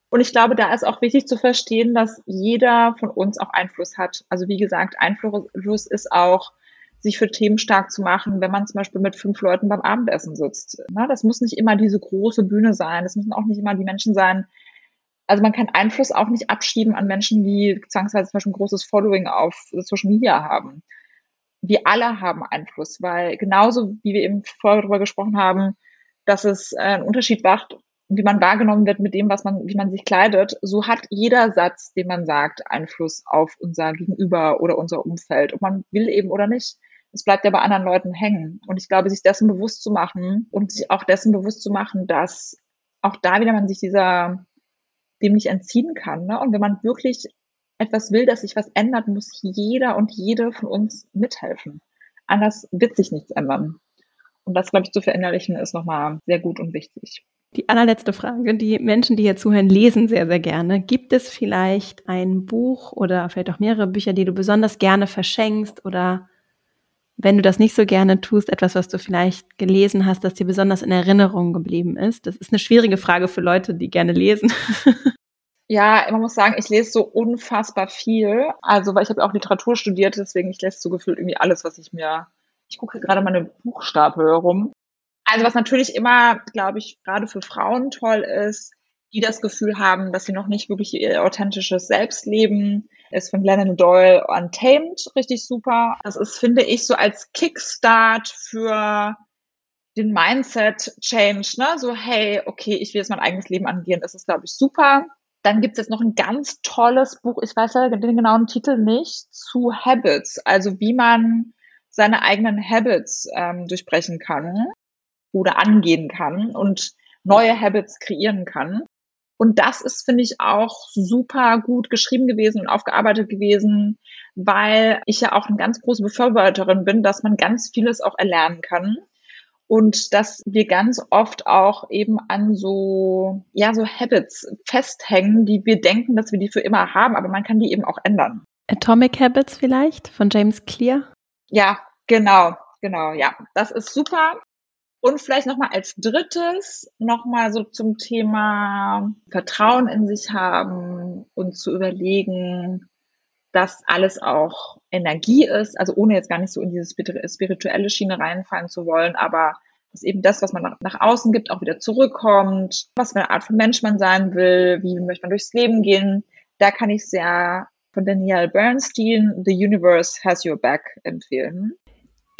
Und ich glaube, da ist auch wichtig zu verstehen, dass jeder von uns auch Einfluss hat. Also wie gesagt, Einfluss ist auch, sich für Themen stark zu machen, wenn man zum Beispiel mit fünf Leuten beim Abendessen sitzt. Das muss nicht immer diese große Bühne sein. Das müssen auch nicht immer die Menschen sein. Also man kann Einfluss auch nicht abschieben an Menschen, die zwangsweise zum Beispiel ein großes Following auf Social Media haben. Wir alle haben Einfluss, weil genauso wie wir eben vorher darüber gesprochen haben, dass es äh, einen Unterschied macht, wie man wahrgenommen wird mit dem, was man, wie man sich kleidet, so hat jeder Satz, den man sagt, Einfluss auf unser Gegenüber oder unser Umfeld, ob man will eben oder nicht. Es bleibt ja bei anderen Leuten hängen. Und ich glaube, sich dessen bewusst zu machen und sich auch dessen bewusst zu machen, dass auch da wieder man sich dieser, dem nicht entziehen kann. Ne? Und wenn man wirklich etwas will, dass sich was ändert, muss jeder und jede von uns mithelfen. Anders wird sich nichts ändern. Und das, glaube ich, zu verinnerlichen, ist nochmal sehr gut und wichtig. Die allerletzte Frage. Die Menschen, die hier zuhören, lesen sehr, sehr gerne. Gibt es vielleicht ein Buch oder vielleicht auch mehrere Bücher, die du besonders gerne verschenkst oder wenn du das nicht so gerne tust, etwas, was du vielleicht gelesen hast, das dir besonders in Erinnerung geblieben ist? Das ist eine schwierige Frage für Leute, die gerne lesen. Ja, man muss sagen, ich lese so unfassbar viel. Also, weil ich habe auch Literatur studiert, deswegen ich lese so gefühlt irgendwie alles, was ich mir. Ich gucke gerade meine Buchstapel herum. Also was natürlich immer, glaube ich, gerade für Frauen toll ist, die das Gefühl haben, dass sie noch nicht wirklich ihr authentisches Selbst leben, ist von Glennon Doyle Untamed richtig super. Das ist, finde ich, so als Kickstart für den Mindset-Change, ne? So, hey, okay, ich will jetzt mein eigenes Leben angehen. Das ist, glaube ich, super. Dann gibt es jetzt noch ein ganz tolles Buch, ich weiß ja den genauen Titel nicht, zu Habits, also wie man seine eigenen Habits ähm, durchbrechen kann oder angehen kann und neue Habits kreieren kann. Und das ist, finde ich, auch super gut geschrieben gewesen und aufgearbeitet gewesen, weil ich ja auch eine ganz große Befürworterin bin, dass man ganz vieles auch erlernen kann. Und dass wir ganz oft auch eben an so, ja, so Habits festhängen, die wir denken, dass wir die für immer haben, aber man kann die eben auch ändern. Atomic Habits vielleicht von James Clear? Ja, genau, genau, ja. Das ist super. Und vielleicht nochmal als drittes nochmal so zum Thema Vertrauen in sich haben und zu überlegen, dass alles auch Energie ist, also ohne jetzt gar nicht so in diese spirituelle Schiene reinfallen zu wollen, aber dass eben das, was man nach, außen gibt, auch wieder zurückkommt, was für eine Art von Mensch man sein will, wie möchte man durchs Leben gehen. Da kann ich sehr von Danielle Bernstein The Universe Has Your Back empfehlen.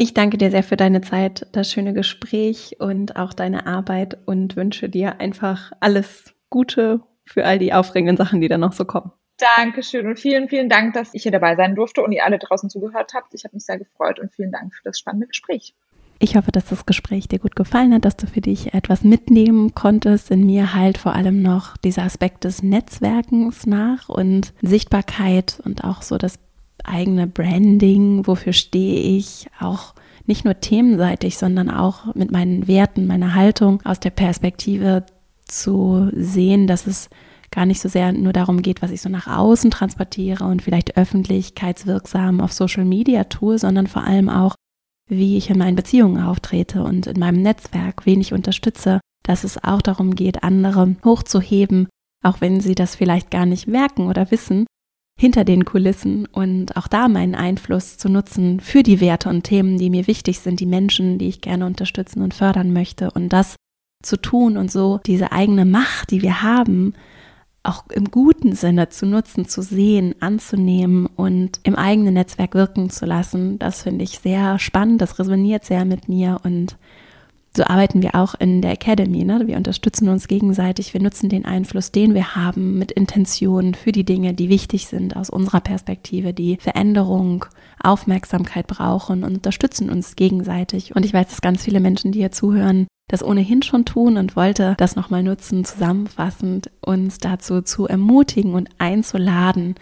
Ich danke dir sehr für deine Zeit, das schöne Gespräch und auch deine Arbeit und wünsche dir einfach alles Gute für all die aufregenden Sachen, die da noch so kommen. Dankeschön und vielen, vielen Dank, dass ich hier dabei sein durfte und ihr alle draußen zugehört habt. Ich habe mich sehr gefreut und vielen Dank für das spannende Gespräch. Ich hoffe, dass das Gespräch dir gut gefallen hat, dass du für dich etwas mitnehmen konntest. In mir halt vor allem noch dieser Aspekt des Netzwerkens nach und Sichtbarkeit und auch so das eigene Branding, wofür stehe ich, auch nicht nur themenseitig, sondern auch mit meinen Werten, meiner Haltung aus der Perspektive zu sehen, dass es gar nicht so sehr nur darum geht, was ich so nach außen transportiere und vielleicht öffentlichkeitswirksam auf Social Media tue, sondern vor allem auch, wie ich in meinen Beziehungen auftrete und in meinem Netzwerk, wen ich unterstütze, dass es auch darum geht, andere hochzuheben, auch wenn sie das vielleicht gar nicht merken oder wissen, hinter den Kulissen und auch da meinen Einfluss zu nutzen für die Werte und Themen, die mir wichtig sind, die Menschen, die ich gerne unterstützen und fördern möchte und das zu tun und so diese eigene Macht, die wir haben, auch im guten Sinne zu nutzen, zu sehen, anzunehmen und im eigenen Netzwerk wirken zu lassen. Das finde ich sehr spannend, das resoniert sehr mit mir und so arbeiten wir auch in der Academy. Ne? Wir unterstützen uns gegenseitig. Wir nutzen den Einfluss, den wir haben, mit Intentionen für die Dinge, die wichtig sind aus unserer Perspektive, die Veränderung, Aufmerksamkeit brauchen und unterstützen uns gegenseitig. Und ich weiß, dass ganz viele Menschen, die hier zuhören, das ohnehin schon tun und wollte das nochmal nutzen, zusammenfassend uns dazu zu ermutigen und einzuladen,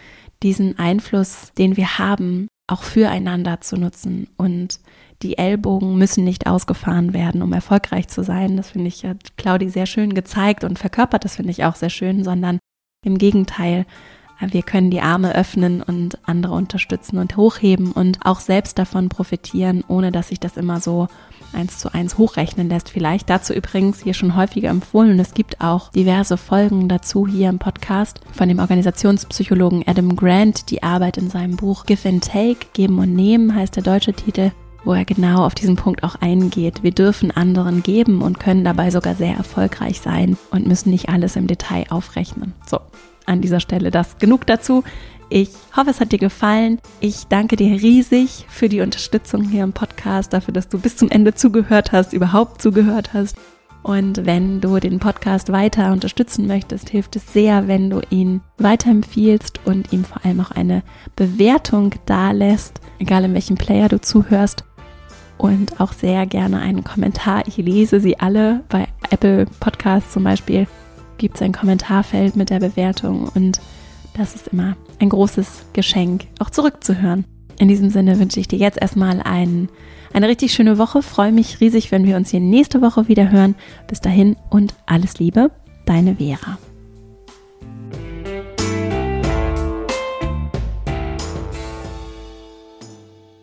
diesen Einfluss, den wir haben, auch füreinander zu nutzen. Und die Ellbogen müssen nicht ausgefahren werden, um erfolgreich zu sein. Das finde ich, hat Claudi sehr schön gezeigt und verkörpert das finde ich auch sehr schön, sondern im Gegenteil, wir können die Arme öffnen und andere unterstützen und hochheben und auch selbst davon profitieren, ohne dass sich das immer so eins zu eins hochrechnen lässt. Vielleicht dazu übrigens hier schon häufiger empfohlen. Es gibt auch diverse Folgen dazu hier im Podcast von dem Organisationspsychologen Adam Grant, die Arbeit in seinem Buch Give and Take, Geben und Nehmen heißt der deutsche Titel wo er genau auf diesen Punkt auch eingeht. Wir dürfen anderen geben und können dabei sogar sehr erfolgreich sein und müssen nicht alles im Detail aufrechnen. So, an dieser Stelle das genug dazu. Ich hoffe, es hat dir gefallen. Ich danke dir riesig für die Unterstützung hier im Podcast, dafür, dass du bis zum Ende zugehört hast, überhaupt zugehört hast. Und wenn du den Podcast weiter unterstützen möchtest, hilft es sehr, wenn du ihn weiterempfiehlst und ihm vor allem auch eine Bewertung dalässt, egal in welchem Player du zuhörst. Und auch sehr gerne einen Kommentar. Ich lese sie alle. Bei Apple Podcasts zum Beispiel gibt es ein Kommentarfeld mit der Bewertung und das ist immer ein großes Geschenk, auch zurückzuhören. In diesem Sinne wünsche ich dir jetzt erstmal ein, eine richtig schöne Woche. Freue mich riesig, wenn wir uns hier nächste Woche wieder hören. Bis dahin und alles Liebe, deine Vera.